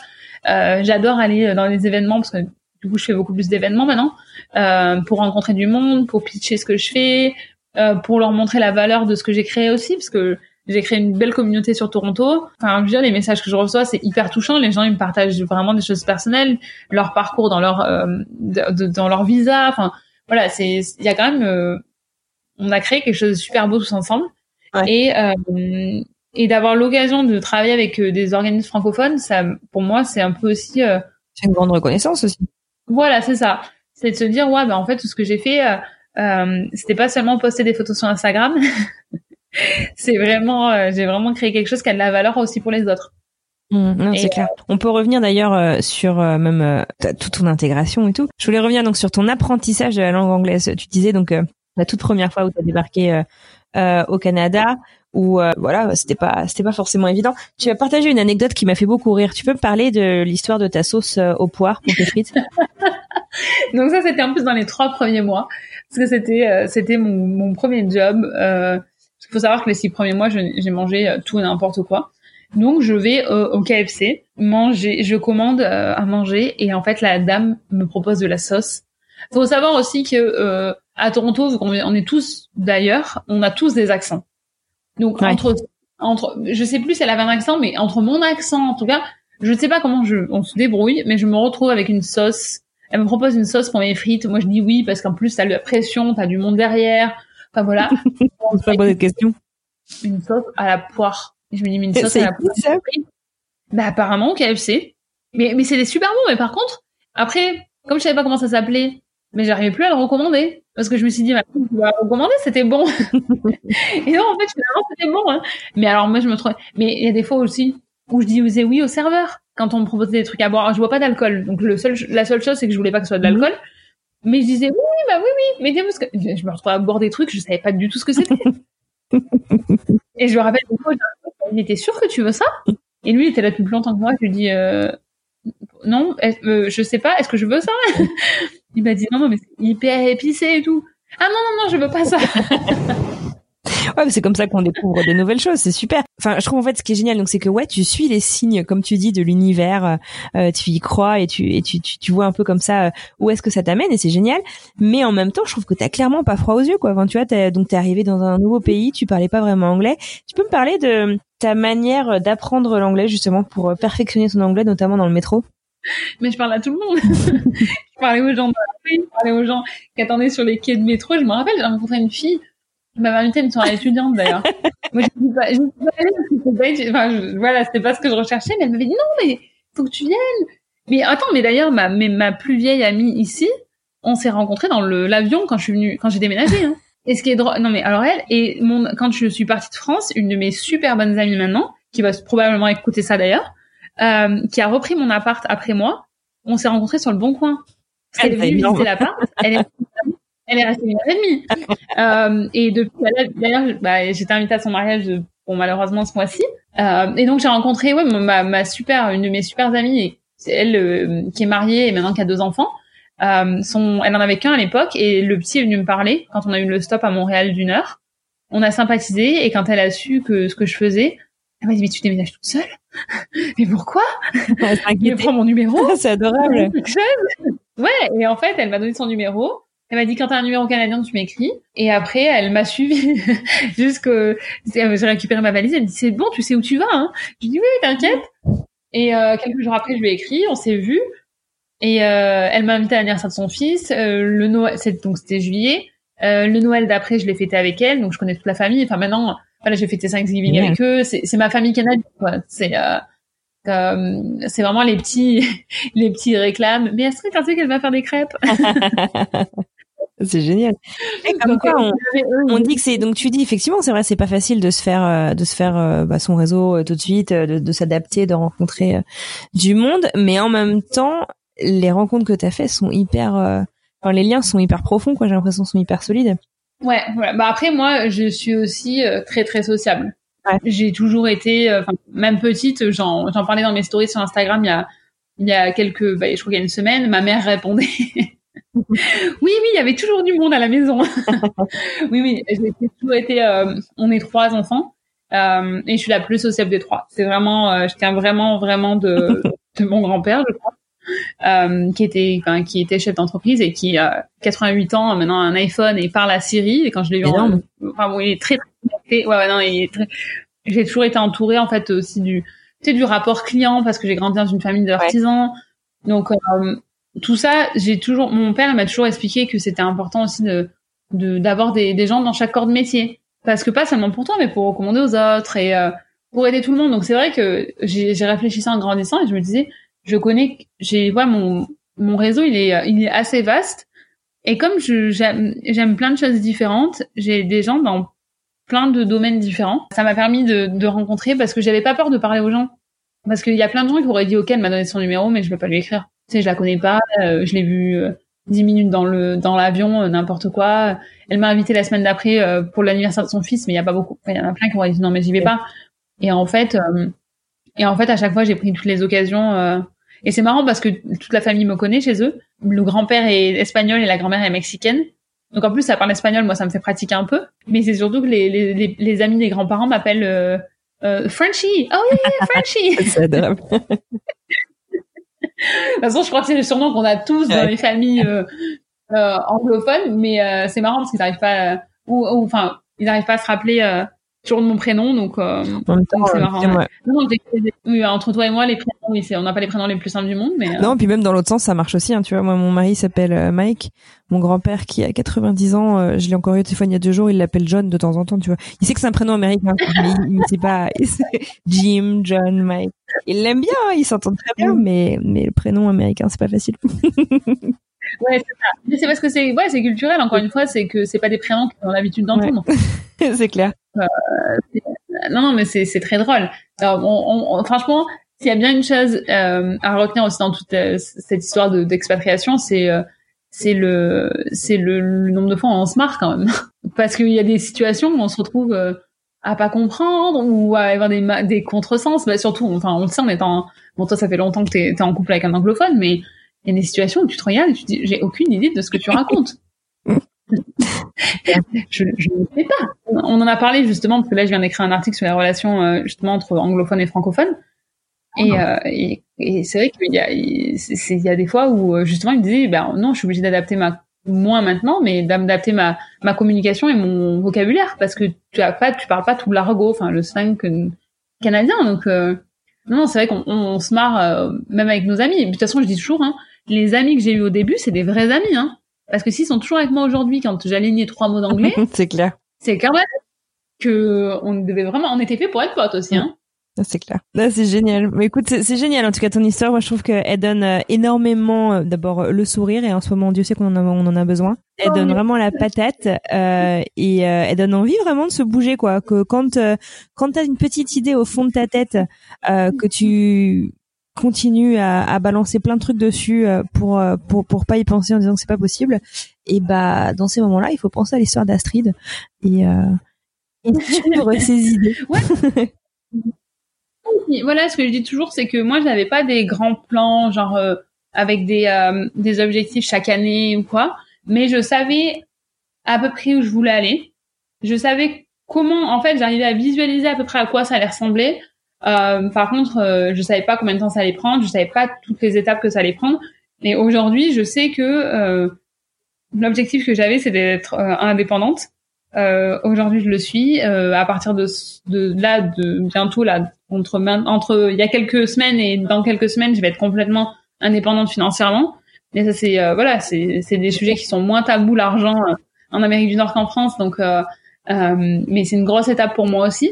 Euh, j'adore aller dans les événements parce que du coup, je fais beaucoup plus d'événements maintenant euh, pour rencontrer du monde, pour pitcher ce que je fais, euh, pour leur montrer la valeur de ce que j'ai créé aussi, parce que j'ai créé une belle communauté sur Toronto. Enfin, je veux dire, les messages que je reçois, c'est hyper touchant. Les gens, ils me partagent vraiment des choses personnelles, leur parcours dans leur euh, dans leur visa. Enfin, voilà, c'est il y a quand même, euh, on a créé quelque chose de super beau tous ensemble. Et euh, et d'avoir l'occasion de travailler avec des organismes francophones, ça, pour moi, c'est un peu aussi. c'est une grande reconnaissance aussi. Voilà, c'est ça. C'est de se dire, ouais, ben en fait, tout ce que j'ai fait, euh, c'était pas seulement poster des photos sur Instagram. c'est vraiment, euh, j'ai vraiment créé quelque chose qui a de la valeur aussi pour les autres. Mmh, non, c'est clair. On peut revenir d'ailleurs euh, sur euh, même toute ton intégration et tout. Je voulais revenir donc sur ton apprentissage de la langue anglaise. Tu disais donc la toute première fois où tu as débarqué au Canada, où voilà, c'était pas c'était pas forcément évident. Tu as partagé une anecdote qui m'a fait beaucoup rire. Tu peux me parler de l'histoire de ta sauce au poire pour tes frites? Donc ça c'était en plus dans les trois premiers mois parce que c'était c'était mon, mon premier job. Euh, il faut savoir que les six premiers mois, j'ai mangé euh, tout et n'importe quoi. Donc je vais au KFC manger, je commande euh, à manger et en fait la dame me propose de la sauce. Faut savoir aussi que euh, à Toronto, vu qu'on on est tous d'ailleurs, on a tous des accents. Donc entre entre, je sais plus si elle avait un accent, mais entre mon accent en tout cas, je ne sais pas comment je, on se débrouille, mais je me retrouve avec une sauce. Elle me propose une sauce pour mes frites. Moi je dis oui parce qu'en plus t'as la pression, t'as du monde derrière. Enfin voilà. On se pas poser de questions. Une sauce à la poire. je me dis, mais une sauce à la poire. Bah apparemment KFC. Mais mais c'était super bon. Mais par contre, après, comme je savais pas comment ça s'appelait, mais j'arrivais plus à le recommander parce que je me suis dit, bah, tu vas recommander, c'était bon. et non, en fait, finalement, c'était bon. Hein. Mais alors moi, je me trouvais. Mais il y a des fois aussi où je disais oui au serveur quand on me proposait des trucs à boire. Je bois pas d'alcool, donc le seul, la seule chose, c'est que je voulais pas que ce soit de l'alcool. Mais je disais oui, oui, bah oui, oui, mais parce que je me retrouvais à boire des trucs, je savais pas du tout ce que c'était. et je me rappelle, il était sûr que tu veux ça Et lui, il était là depuis plus longtemps que moi. Je lui dis euh, non, euh, je sais pas, est-ce que je veux ça? Il m'a dit non, non, mais c'est hyper épicé et tout. Ah non, non, non, je veux pas ça. Ouais, c'est comme ça qu'on découvre des nouvelles choses, c'est super. Enfin, je trouve en fait ce qui est génial, donc c'est que ouais, tu suis les signes, comme tu dis, de l'univers, euh, euh tu y crois et tu et tu, tu, tu vois un peu comme ça euh, où est-ce que ça t'amène et c'est génial. Mais en même temps, je trouve que t'as clairement pas froid aux yeux, quoi. Enfin, tu vois, t'es, donc t'es arrivé dans un nouveau pays, tu parlais pas vraiment anglais. Tu peux me parler de ta manière d'apprendre l'anglais justement pour euh, perfectionner ton anglais, notamment dans le métro? Mais je parle à tout le monde. je parlais aux gens de je parlais aux gens qui attendaient sur les quais de métro. Je me rappelle, j'ai rencontré une fille m'avait invité à une soirée étudiante d'ailleurs. Moi, je ne pas, je pas allée parce que enfin, je, voilà, c'était pas ce que je recherchais, mais elle m'avait dit non, mais faut que tu viennes. Mais attends, mais d'ailleurs, ma, ma plus vieille amie ici, on s'est rencontrés dans le l'avion quand je suis venue, quand j'ai déménagé. Hein. Et ce qui est drôle, non mais alors elle et mon, quand je suis partie de France, une de mes super bonnes amies maintenant, qui va probablement écouter ça d'ailleurs, euh, qui a repris mon appart après moi, on s'est rencontrés sur le Bon Coin. Parce qu'elle est venue visiter l'appart. Elle est elle est restée une heure et demie. euh, et depuis, d'ailleurs, bah, j'étais invitée à son mariage, bon, malheureusement, ce mois-ci. Euh, et donc, j'ai rencontré, ouais, ma, ma super, une de mes super amies, c'est elle euh, qui est mariée et maintenant qui a deux enfants. Son, elle en avait qu'un à l'époque et le petit est venu me parler quand on a eu le stop à Montréal d'une heure. On a sympathisé et quand elle a su que ce que je faisais, elle m'a dit mais tu déménages toute seule? Mais pourquoi? Elle prend mon numéro. C'est adorable. ouais et en fait elle m'a donné son numéro elle m'a dit quand t'as un numéro canadien, tu m'écris. Et après, elle m'a suivi jusque j'ai récupéré ma valise. Elle me dit c'est bon, tu sais où tu vas. Hein je dis oui, t'inquiète. Et euh, quelques jours après, je lui ai écrit, on s'est vu. Et euh, elle m'a invité à l'anniversaire de son fils. Euh, le Noël, donc c'était juillet. Euh, le Noël d'après, je l'ai fêté avec elle, donc je connais toute la famille. Enfin maintenant, voilà, j'ai fêté Thanksgiving avec eux. C'est ma famille canadienne. Quoi. C'est c'est vraiment les petits les petits réclames. Mais que tu sais qu'elle va faire des crêpes? C'est génial. comme quoi, on, dit que c'est donc tu dis effectivement c'est vrai c'est pas facile de se faire euh, de se faire euh, bah, son réseau euh, tout de suite de, de s'adapter de rencontrer du monde mais en même temps les rencontres que tu as fait sont hyper enfin les liens sont hyper profonds quoi j'ai l'impression sont hyper solides. Ouais voilà bah après moi je suis aussi très très sociable J'ai toujours été, même petite, j'en parlais dans mes stories sur Instagram il y a il y a quelques, bah, je crois qu'il y a une semaine, ma mère répondait. oui, oui, il y avait toujours du monde à la maison. oui, oui, j'ai toujours été. Euh, on est trois enfants euh, et je suis la plus sociable des trois. C'est vraiment, euh, je tiens vraiment, vraiment de, de mon grand-père, je crois, euh, qui était, enfin, qui était chef d'entreprise et qui a 88 ans maintenant un iPhone et parle à Siri. Et quand je l'ai vu, en, enfin, bon, il est très, très, ouais, ouais, non, il est très. J'ai toujours été entourée en fait aussi du tu du rapport client parce que j'ai grandi dans une famille d'artisans. Donc euh, tout ça, j'ai toujours mon père m'a toujours expliqué que c'était important aussi de d'avoir des, des gens dans chaque corps de métier parce que pas seulement pour toi mais pour recommander aux autres et euh, pour aider tout le monde. Donc c'est vrai que j'ai réfléchi ça en grandissant et je me disais je connais j'ai voilà mon mon réseau il est il est assez vaste et comme je j'aime plein de choses différentes, j'ai des gens dans plein de domaines différents. Ça m'a permis de, de rencontrer parce que j'avais pas peur de parler aux gens. Parce qu'il y a plein de gens qui auraient dit, OK, elle m'a donné son numéro, mais je vais pas lui écrire. Tu sais, je la connais pas, euh, je l'ai vue euh, dix minutes dans le dans l'avion, euh, n'importe quoi. Elle m'a invité la semaine d'après pour l'anniversaire de son fils, mais il y a pas beaucoup. il y en a plein qui auraient dit non, mais j'y vais pas. Et en fait, et en fait, à chaque fois, j'ai pris toutes les occasions. et c'est marrant parce que toute la famille me connaît chez eux. Le grand-père est espagnol et la grand-mère est mexicaine. Donc en plus, ça parle espagnol, moi ça me fait pratiquer un peu. Mais c'est surtout que les, les, les, amis des grands-parents m'appellent euh, euh, Frenchie. Oh yeah, yeah Frenchie. c'est adorable. de toute façon, je crois que c'est le surnom qu'on a tous dans les familles euh, euh anglophones, mais euh, c'est marrant parce qu'ils n'arrivent pas, ou, enfin, ils n'arrivent pas à se rappeler toujours de mon prénom, donc euh, c'est marrant. Non, oui, entre toi et moi, les prénoms, oui, on n'a pas les prénoms les plus simples du monde, mais. Euh... Non, puis même dans l'autre sens, ça marche aussi. Hein, tu vois, moi, mon mari s'appelle euh, Mike. Mon grand-père qui a 90 ans, euh, je l'ai encore eu au téléphone il y a deux jours, il l'appelle John de temps en temps, tu vois. Il sait que c'est un prénom américain, mais il, il sait pas. Jim, John, Mike. Il l'aime bien, hein, ils s'entendent très bien, mais mais le prénom américain, c'est pas facile. Ouais, c'est ça. C'est parce que c'est ouais, c'est culturel. Encore une fois, c'est que c'est pas des prénoms qu'on a l'habitude d'entendre. c'est clair. Euh, non, non, mais c'est c'est très drôle. Alors, on, on, franchement, s'il y a bien une chose euh, à retenir aussi dans toute euh, cette histoire de d'expatriation, c'est euh, c'est le c'est le, le, nombre de fois où on se marre quand même, parce qu'il y a des situations où on se retrouve euh, à pas comprendre ou à avoir des des contresens. Bah, surtout, enfin, on le sait en étant bon, toi, ça fait longtemps que t'es es en couple avec un anglophone, mais il y a des situations où tu te regardes et tu te dis, j'ai aucune idée de ce que tu racontes. je, je ne sais pas. On en a parlé justement parce que là, je viens d'écrire un article sur les relations euh, justement entre anglophones et francophones. Et, ah. euh, et, et c'est vrai qu'il y a, il y a des fois où euh, justement il me disait, ben non, je suis obligée d'adapter ma moins maintenant, mais d'adapter ma ma communication et mon vocabulaire parce que tu as pas, tu parles pas tout l'argot, enfin le slang canadien. Donc euh, non, c'est vrai qu'on on, se marre même avec nos amis. de toute façon, je dis toujours, hein, les amis que j'ai eu au début, c'est des vrais amis, hein. Parce que s'ils sont toujours avec moi aujourd'hui, quand j'alignais trois mots d'anglais, c'est clair. C'est quand même que on devait vraiment, on était fait pour être potes aussi, hein. C'est clair. Là, c'est génial. Mais écoute, c'est génial en tout cas ton histoire. Moi, je trouve qu'elle donne euh, énormément, euh, d'abord euh, le sourire et en ce moment, Dieu sait qu'on en a, on en a besoin. Elle oh, donne vraiment la patate euh, et elle donne envie vraiment de se bouger quoi. Que quand quand t'as une petite idée au fond de ta tête, que tu continue à, à, balancer plein de trucs dessus euh, pour euh, pour pour pas y penser en disant que c'est pas possible et bah dans ces moments-là il faut penser à l'histoire d'Astrid et, euh, et suivre ses idées ouais. voilà ce que je dis toujours c'est que moi je n'avais pas des grands plans genre euh, avec des des objectifs chaque année ou quoi mais je savais à peu près où je voulais aller je savais comment en fait j'arrivais à visualiser à peu près à quoi ça allait ressembler euh, par contre, euh, je savais pas combien de temps ça allait prendre, je savais pas toutes les étapes que ça allait prendre. Et aujourd'hui, je sais que euh, l'objectif que j'avais, c'est d'être euh, indépendante. aujourd'hui, je le suis. à partir de, de là, de bientôt là, entre entre il y a quelques semaines et dans quelques semaines, je vais être complètement indépendante financièrement. Mais ça, c'est voilà, c'est c'est des sujets qui sont moins tabous l'argent en Amérique du Nord qu'en France. Donc, mais c'est une grosse étape pour moi aussi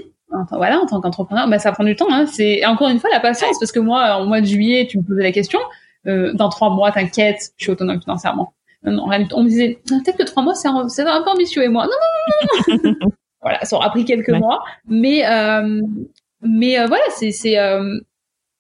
voilà, en tant qu'entrepreneur, bah, ça prend du temps. Hein. C'est encore une fois la patience, parce que moi, en mois de juillet, tu me posais la question. Euh, dans trois mois, t'inquiète, je suis autonome financièrement. Non, non, on me disait ah, peut-être que trois mois, c'est un, c'est un peu ambitieux. Et moi, non, non, non, non. voilà, ça aura pris quelques mois, mais euh, mais euh, voilà, c'est c'est euh,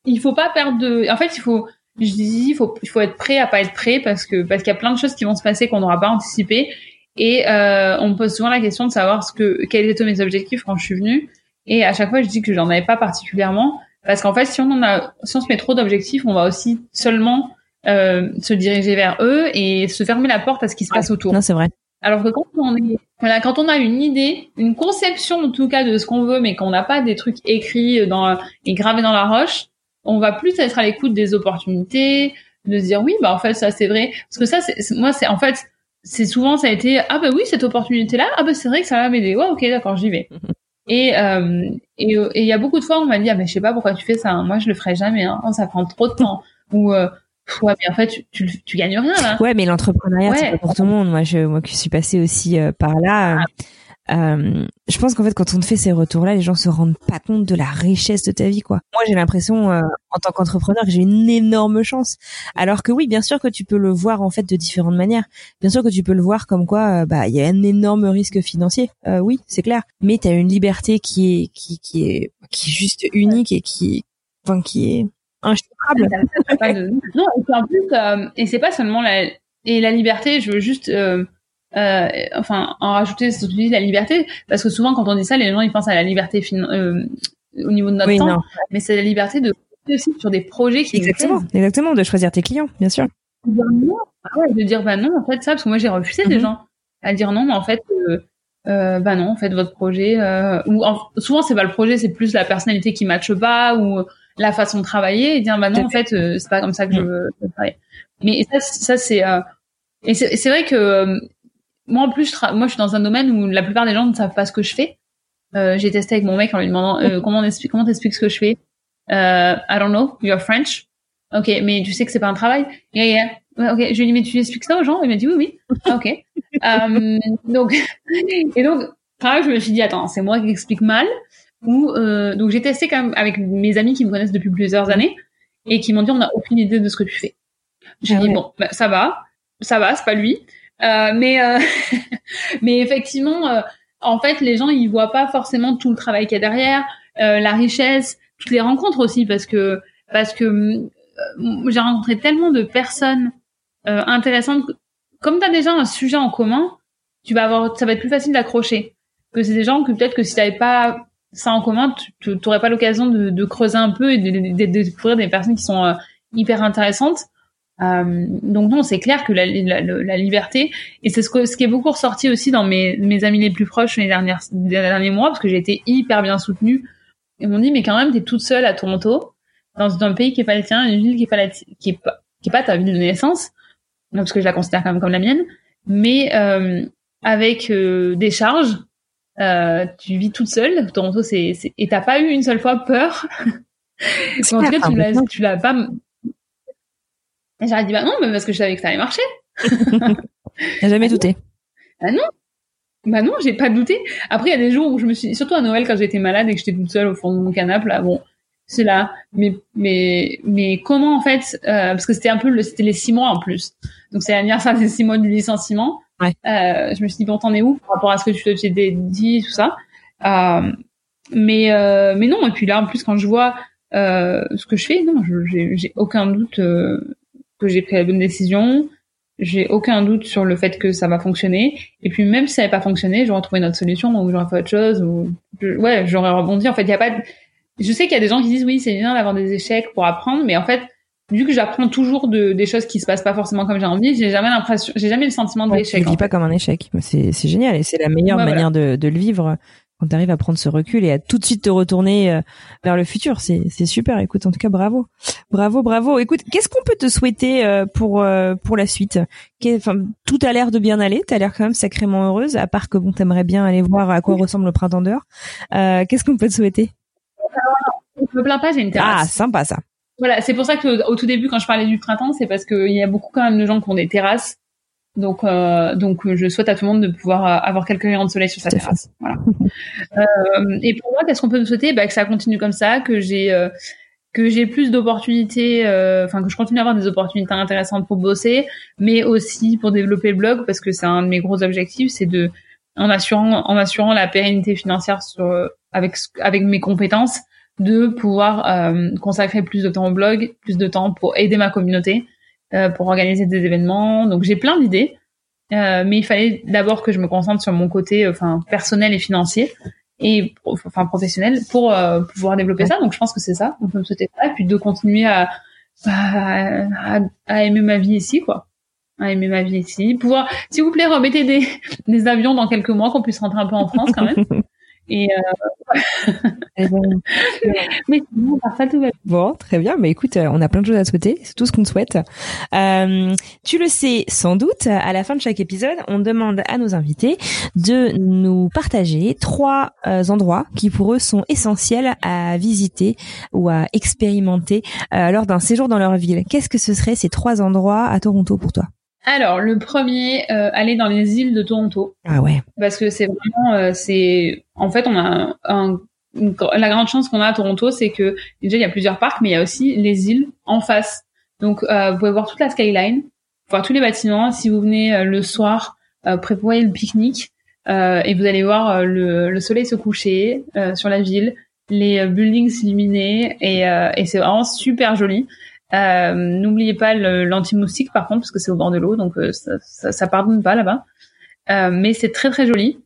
il faut pas perdre de. En fait, il faut je dis il faut il faut être prêt à pas être prêt parce que parce qu'il y a plein de choses qui vont se passer qu'on n'aura pas anticipé et euh, on me pose souvent la question de savoir ce que quels étaient mes objectifs quand je suis venue Et à chaque fois, je dis que j'en avais pas particulièrement parce qu'en fait, si on en a, si on se met trop d'objectifs, on va aussi seulement euh, se diriger vers eux et se fermer la porte à ce qui se passe autour. Non, c'est vrai. Alors que quand on est, voilà, quand on a une idée, une conception en tout cas de ce qu'on veut, mais qu'on n'a pas des trucs écrits dans et gravés dans la roche, on va plus être à l'écoute des opportunités, de se dire oui, bah en fait ça c'est vrai, parce que ça, c'est moi c'est en fait c'est souvent ça a été ah bah oui cette opportunité là, ah bah c'est vrai que ça va m'aider, ouais ok d'accord j'y vais. Et euh, et il y a beaucoup de fois on m'a dit ah mais je sais pas pourquoi tu fais ça, hein. moi je le ferai jamais, hein. ça prend trop de temps ou euh, Ouais, mais en fait, tu, tu, tu gagnes rien là. Ouais, mais l'entrepreneuriat, c'est pas pour tout le monde. Moi, je, moi qui suis passée aussi euh, par là, euh, euh, je pense qu'en fait, quand on te fait ces retours-là, les gens se rendent pas compte de la richesse de ta vie, quoi. Moi, j'ai l'impression, euh, en tant qu'entrepreneur, que j'ai une énorme chance. Alors que oui, bien sûr que tu peux le voir en fait de différentes manières. Bien sûr que tu peux le voir comme quoi, bah, il y a un énorme risque financier. oui, c'est clair. Mais tu as une liberté qui est, qui, qui est, qui est juste unique et qui, enfin, qui est non, et en plus, euh, et c'est pas seulement la et la liberté. Je veux juste, euh, euh, enfin, en rajouter la liberté, parce que souvent quand on dit ça, les gens ils pensent à la liberté euh, au niveau de notre temps, mais c'est la liberté de aussi sur des projets qui exactement, exactement, de choisir tes clients, bien sûr. De dire non, ah ouais, de dire bah non, en fait ça, parce que moi j'ai refusé des mhm. gens à dire non, mais en fait. Euh, bah non, en fait, votre projet, euh, ou souvent c'est pas le projet, c'est plus la personnalité qui matche pas, ou la façon de travailler et dire bah non en fait euh, c'est pas comme ça que je veux travailler. Mais ça ça c'est euh, et c'est vrai que euh, moi en plus je moi je suis dans un domaine où la plupart des gens ne savent pas ce que je fais. j'ai testé avec mon mec en lui demandant comment explique comment t'expliques ce que je fais? I don't know, you're French. Ok, mais tu sais que c'est pas un travail? Yeah, yeah. ok, je lui ai dit mais tu expliques ça aux gens? Il m'a dit oui oui. Ah, ok. donc et donc pareil je me suis dit attends c'est moi qui explique mal euh, donc j'ai testé quand même avec mes amis qui me connaissent depuis plusieurs années et qui m'ont dit on n'a aucune idée de ce que tu fais. J'ai ah dit bon bah, ça va, ça va, c'est pas lui, euh, mais euh, mais effectivement euh, en fait les gens ils voient pas forcément tout le travail qu'il y a derrière, euh, la richesse, toutes les rencontres aussi parce que parce que j'ai rencontré tellement de personnes intéressantes. Comme tu as déjà un sujet en commun, tu vas avoir ça va être plus facile d'accrocher que c'est des gens que peut-être que si t'avais pas ça en commun, tu n'aurais pas l'occasion de, de, creuser un peu et de, découvrir des personnes qui sont euh, hyper intéressantes. Euh, donc non, c'est clair que la, la, la liberté, et c'est ce, ce qui est beaucoup ressorti aussi dans mes, mes amis les plus proches les, dernières, les derniers mois, parce que j'ai été hyper bien soutenue. Ils m'ont dit, mais quand même, t'es toute seule à Toronto, dans un pays qui est pas le tien, une ville qui est pas la, qui est pas, qui est pas ta ville de naissance, parce que je la considère quand même comme la mienne, mais euh, avec euh, des charges euh, tu vis toute seule. Toronto, c'est, c'est... et t'as pas eu une seule fois peur. en tout cas, tu l'as, tu l'as pas. Et j'aurais dit bah non, mais parce que je savais que ça allait marcher. T'as jamais douté. Ah non. Bah non, j'ai pas douté. Après, il y a des jours où je me suis, surtout à Noël quand j'étais malade et que j'étais toute seule au fond de mon canapé, là, bon, c'est là. Mais, mais, mais comment en fait, euh, parce que c'était un peu le, c'était les six mois en plus. Donc c'est l'anniversaire des six mois du licenciement. Ouais. Euh, je me suis dit bon t'en es où par rapport à ce que tu t'es dit tout ça? Euh, mais euh, mais non et puis là en plus quand je vois euh, ce que je fais non j'ai aucun doute euh, que j'ai pris la bonne décision. J'ai aucun doute sur le fait que ça va fonctionner. Et puis même si ça n'avait pas fonctionné, j'aurais trouvé une autre solution ou j'aurais fait autre chose ou ouais j'aurais rebondi. En fait il y a pas. Je sais qu'il y a des gens qui disent oui c'est bien d'avoir des échecs pour apprendre, mais en fait vu que j'apprends toujours de, des choses qui se passent pas forcément comme j'ai envie, j'ai jamais l'impression, j'ai jamais le sentiment de l'échec. Je le vis pas comme un échec. C'est, c'est génial et c'est la meilleure manière de, de le vivre quand tu arrives à prendre ce recul et à tout de suite te retourner euh, vers le futur. C'est, super. Écoute, en tout cas, bravo, bravo, bravo. Écoute, qu'est-ce qu'on peut te souhaiter euh, pour euh, pour la suite? Enfin, tout a l'air de bien aller. T'as l'air quand même sacrément heureuse. À part que bon, t'aimerais bien aller voir à quoi ressemble le printemps d'heure. qu'est-ce qu'on peut te souhaiter? Je me plains pas, j'ai une terrasse. Ah, sympa ça. Voilà, c'est pour ça que au tout début, quand je parlais du printemps, c'est parce qu'il y a beaucoup quand même de gens qui ont des terrasses. Donc, euh, donc, je souhaite à tout le monde de pouvoir euh, avoir quelques rayons de soleil sur sa terrasse. Voilà. euh, et pour moi, qu'est-ce qu'on peut me souhaiter? Bah, Que ça continue comme ça, que j'ai euh, que j'ai plus d'opportunités, euh, enfin que je continue à avoir des opportunités intéressantes pour bosser, mais aussi pour développer le blog parce que c'est un de mes gros objectifs, c'est de en assurant en assurant la pérennité financière sur avec avec mes compétences de pouvoir euh, consacrer plus de temps au blog, plus de temps pour aider ma communauté, euh, pour organiser des événements. Donc j'ai plein d'idées, euh, mais il fallait d'abord que je me concentre sur mon côté, enfin personnel et financier. et enfin professionnel pour pouvoir développer ça. Donc je pense que c'est ça. On peut me souhaiter ça et puis de continuer à, à, à aimer ma vie ici quoi à aimer ma vie ici. Pouvoir, s'il vous plaît, remettez des, des avions dans quelques mois qu'on puisse rentrer un peu en France quand même. Et euh... mais bon, ça tout va Bon, très bien. Mais écoute, euh, on a plein de choses à souhaiter. C'est tout ce qu'on souhaite. Euh, tu le sais sans doute. À la fin de chaque épisode, on demande à nos invités de nous partager trois euh, endroits qui pour eux sont essentiels à visiter ou à expérimenter lors d'un séjour dans leur ville. Qu'est-ce que ce serait ces trois endroits à Toronto pour toi? Alors, le premier, euh, aller dans les îles de Toronto. Ah ouais. Parce que c'est vraiment, euh, c'est, en fait, on a un, la grande chance qu'on a à Toronto, c'est que déjà il y a plusieurs parcs, mais il y a aussi les îles en face. Donc, euh, vous pouvez voir toute la skyline, voir tous les bâtiments. Si vous venez euh, le soir, prévoyez le pique-nique et vous allez voir le, le, soleil se coucher sur la ville, les buildings s'illuminer et, et c'est vraiment super joli. Euh, N'oubliez pas l'anti-moustique par contre parce que c'est au bord de l'eau donc euh, ça, ça, ça, pardonne pas là-bas. Euh, mais c'est très très joli.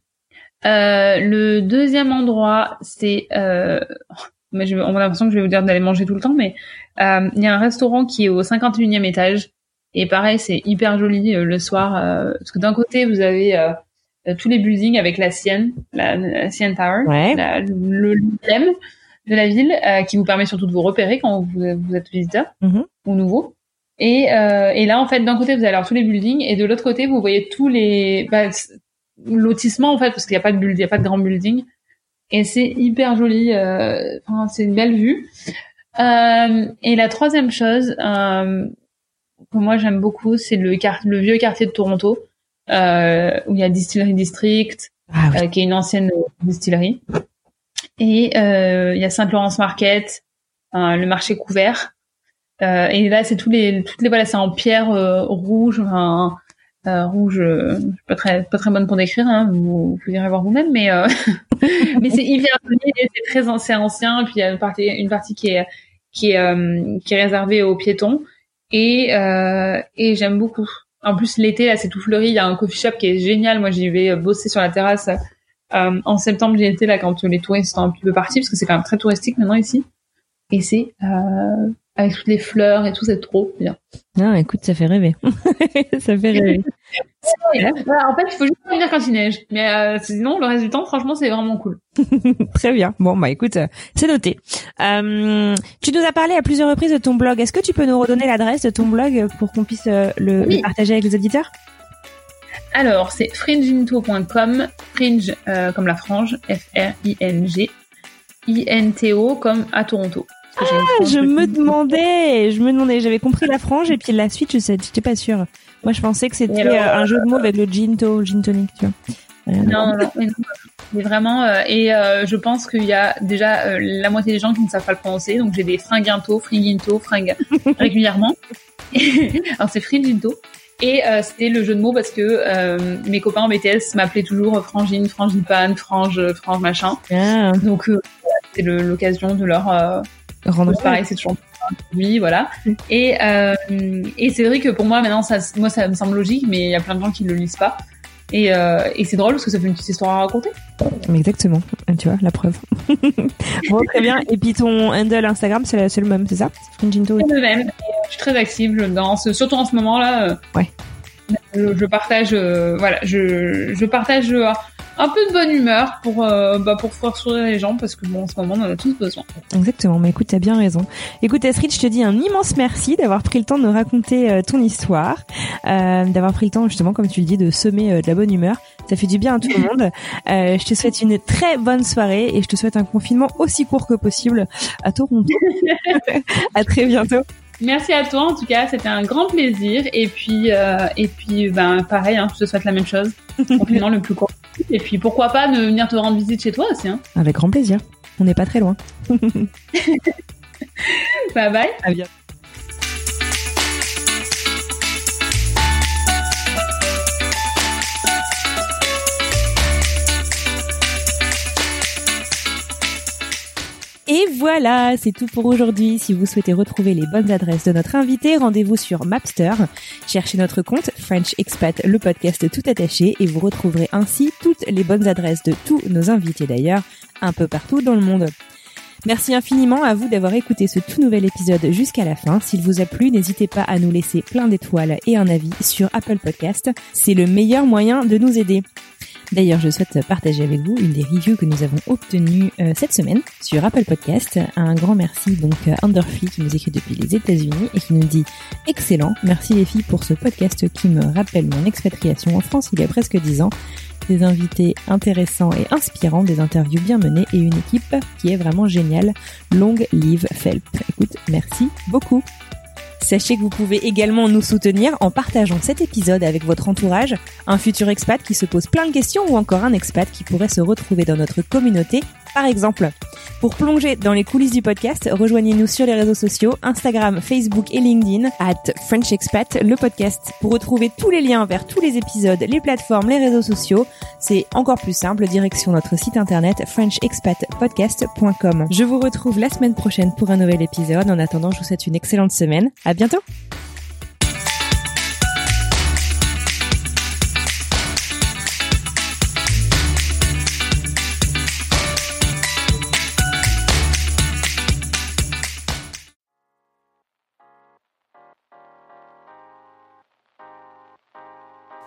Euh, le deuxième endroit c'est euh, mais je, on a l'impression que je vais vous dire d'aller manger tout le temps mais euh, il y a un restaurant qui est au 51e étage et pareil c'est hyper joli le soir parce que d'un côté vous avez tous les buildings avec la sienne la, la CN Tower ouais. la, le, le de la ville euh, qui vous permet surtout de vous repérer quand vous, vous êtes visiteur mm-hmm. ou nouveau. Et, euh, et là, en fait, d'un côté, vous allez avoir tous les buildings et de l'autre côté, vous voyez tous les bah, lotissements en fait, parce qu'il n'y a pas de building, il y a pas de grand building. Et c'est hyper joli. Euh, enfin, c'est une belle vue. Euh, et la troisième chose euh, que moi j'aime beaucoup, c'est le, le vieux quartier de Toronto, euh, où il y a Distillery District, ah, oui. euh, qui est une ancienne distillerie. Et euh, il y a Saint-Laurence Market, euh, le marché couvert. Euh, et là, c'est tous les, toutes les voilà, c'est en pierre euh, rouge, enfin, euh, rouge, euh, pas très, pas très bonne pour décrire, hein, vous, vous irez voir vous-même, mais euh, mais c'est hyper c'est très c'est ancien, et puis il y a une partie, une partie qui est qui est qui est réservée aux piétons, et et j'aime beaucoup. En plus, l'été là, c'est tout fleuri. Il y a un coffee shop qui est génial. Moi, j'y vais bosser sur la terrasse euh, en septembre, j'y étais là quand les touristes sont un petit peu partis, parce que c'est quand même très touristique maintenant ici. Et c'est euh, avec toutes les fleurs et tout, c'est trop bien. Non, écoute, ça fait rêver. ça fait rêver. voilà, en fait, il faut juste venir quand il neige. Mais euh, sinon, le reste du temps, franchement, c'est vraiment cool. Très bien. Bon, bah écoute, c'est noté. Euh, tu nous as parlé à plusieurs reprises de ton blog. Est-ce que tu peux nous redonner l'adresse de ton blog pour qu'on puisse euh, le, Oui. le partager avec les auditeurs? Alors, c'est fringeinto.com, fringe euh, comme la frange, F-R-I-N-G, I-N-T-O comme à Toronto. Ah, Je me demandais, je me demandais, j'avais compris la frange et puis la suite, je sais, j'étais pas sûre. Moi, je pensais que c'était euh, un jeu de mots avec le ginto, gin tonic, tu vois. Euh, Non, non, non, mais non. Mais vraiment, euh, et euh, je pense qu'il y a déjà euh, la moitié des gens qui ne savent pas le prononcer, donc j'ai des fringuinto, fringuinto, fringue régulièrement. Alors c'est fringinto. Et euh, c'était le jeu de mots parce que euh, mes copains en BTS m'appelaient toujours frangine, frangipane, frange, frange machin. Ah, Donc euh, le- l'occasion de leur euh, rendre pareil, c'est toujours oui, voilà. Et euh, et c'est vrai que pour moi maintenant, ça, moi ça me semble logique, mais il y a plein de gens qui le lisent pas. Et, euh, et c'est drôle parce que ça fait une petite histoire à raconter. Mais Exactement, tu vois, la preuve. bon, très bien. Et puis ton handle Instagram, c'est le même, c'est ça? C'est le même. Euh, Je suis très active, je danse, surtout en ce moment là. euh, Ouais. Je, je partage, euh, voilà, je, je partage euh, un peu de bonne humeur pour euh, bah, pour faire sourire les gens parce que bon, en ce moment on en a tous besoin. Exactement, mais écoute, t'as bien raison. Écoute, Astrid, je te dis un immense merci d'avoir pris le temps de nous raconter euh, ton histoire, euh, d'avoir pris le temps, justement, comme tu le dis, de semer euh, de la bonne humeur. Ça fait du bien à tout le monde. Euh, je te souhaite une très bonne soirée et je te souhaite un confinement aussi court que possible à Toronto. à très bientôt. Merci à toi en tout cas, c'était un grand plaisir et puis euh, et puis ben pareil, hein, je te souhaite la même chose, confinement le plus court. Et puis pourquoi pas de venir te rendre visite chez toi aussi. Hein. Avec grand plaisir. On n'est pas très loin. Bye bye. À bientôt. Et voilà, c'est tout pour aujourd'hui. Si vous souhaitez retrouver les bonnes adresses de notre invité, rendez-vous sur Mapster. Cherchez notre compte French Expat, le podcast tout attaché, et vous retrouverez ainsi toutes les bonnes adresses de tous nos invités d'ailleurs, un peu partout dans le monde. Merci infiniment à vous d'avoir écouté ce tout nouvel épisode jusqu'à la fin. S'il vous a plu, n'hésitez pas à nous laisser plein d'étoiles et un avis sur Apple Podcast. C'est le meilleur moyen de nous aider. D'ailleurs, je souhaite partager avec vous une des reviews que nous avons obtenues euh, cette semaine sur Apple Podcast. Un grand merci donc à qui nous écrit depuis les États-Unis et qui nous dit excellent. Merci les filles pour ce podcast qui me rappelle mon expatriation en France il y a presque dix ans des invités intéressants et inspirants, des interviews bien menées et une équipe qui est vraiment géniale. Long live Felp. Écoute, merci beaucoup. Sachez que vous pouvez également nous soutenir en partageant cet épisode avec votre entourage, un futur expat qui se pose plein de questions ou encore un expat qui pourrait se retrouver dans notre communauté par exemple. Pour plonger dans les coulisses du podcast, rejoignez-nous sur les réseaux sociaux, Instagram, Facebook et LinkedIn, at French Expat, le podcast. Pour retrouver tous les liens vers tous les épisodes, les plateformes, les réseaux sociaux, c'est encore plus simple, direction notre site internet frenchexpatpodcast.com. Je vous retrouve la semaine prochaine pour un nouvel épisode. En attendant, je vous souhaite une excellente semaine. À bientôt!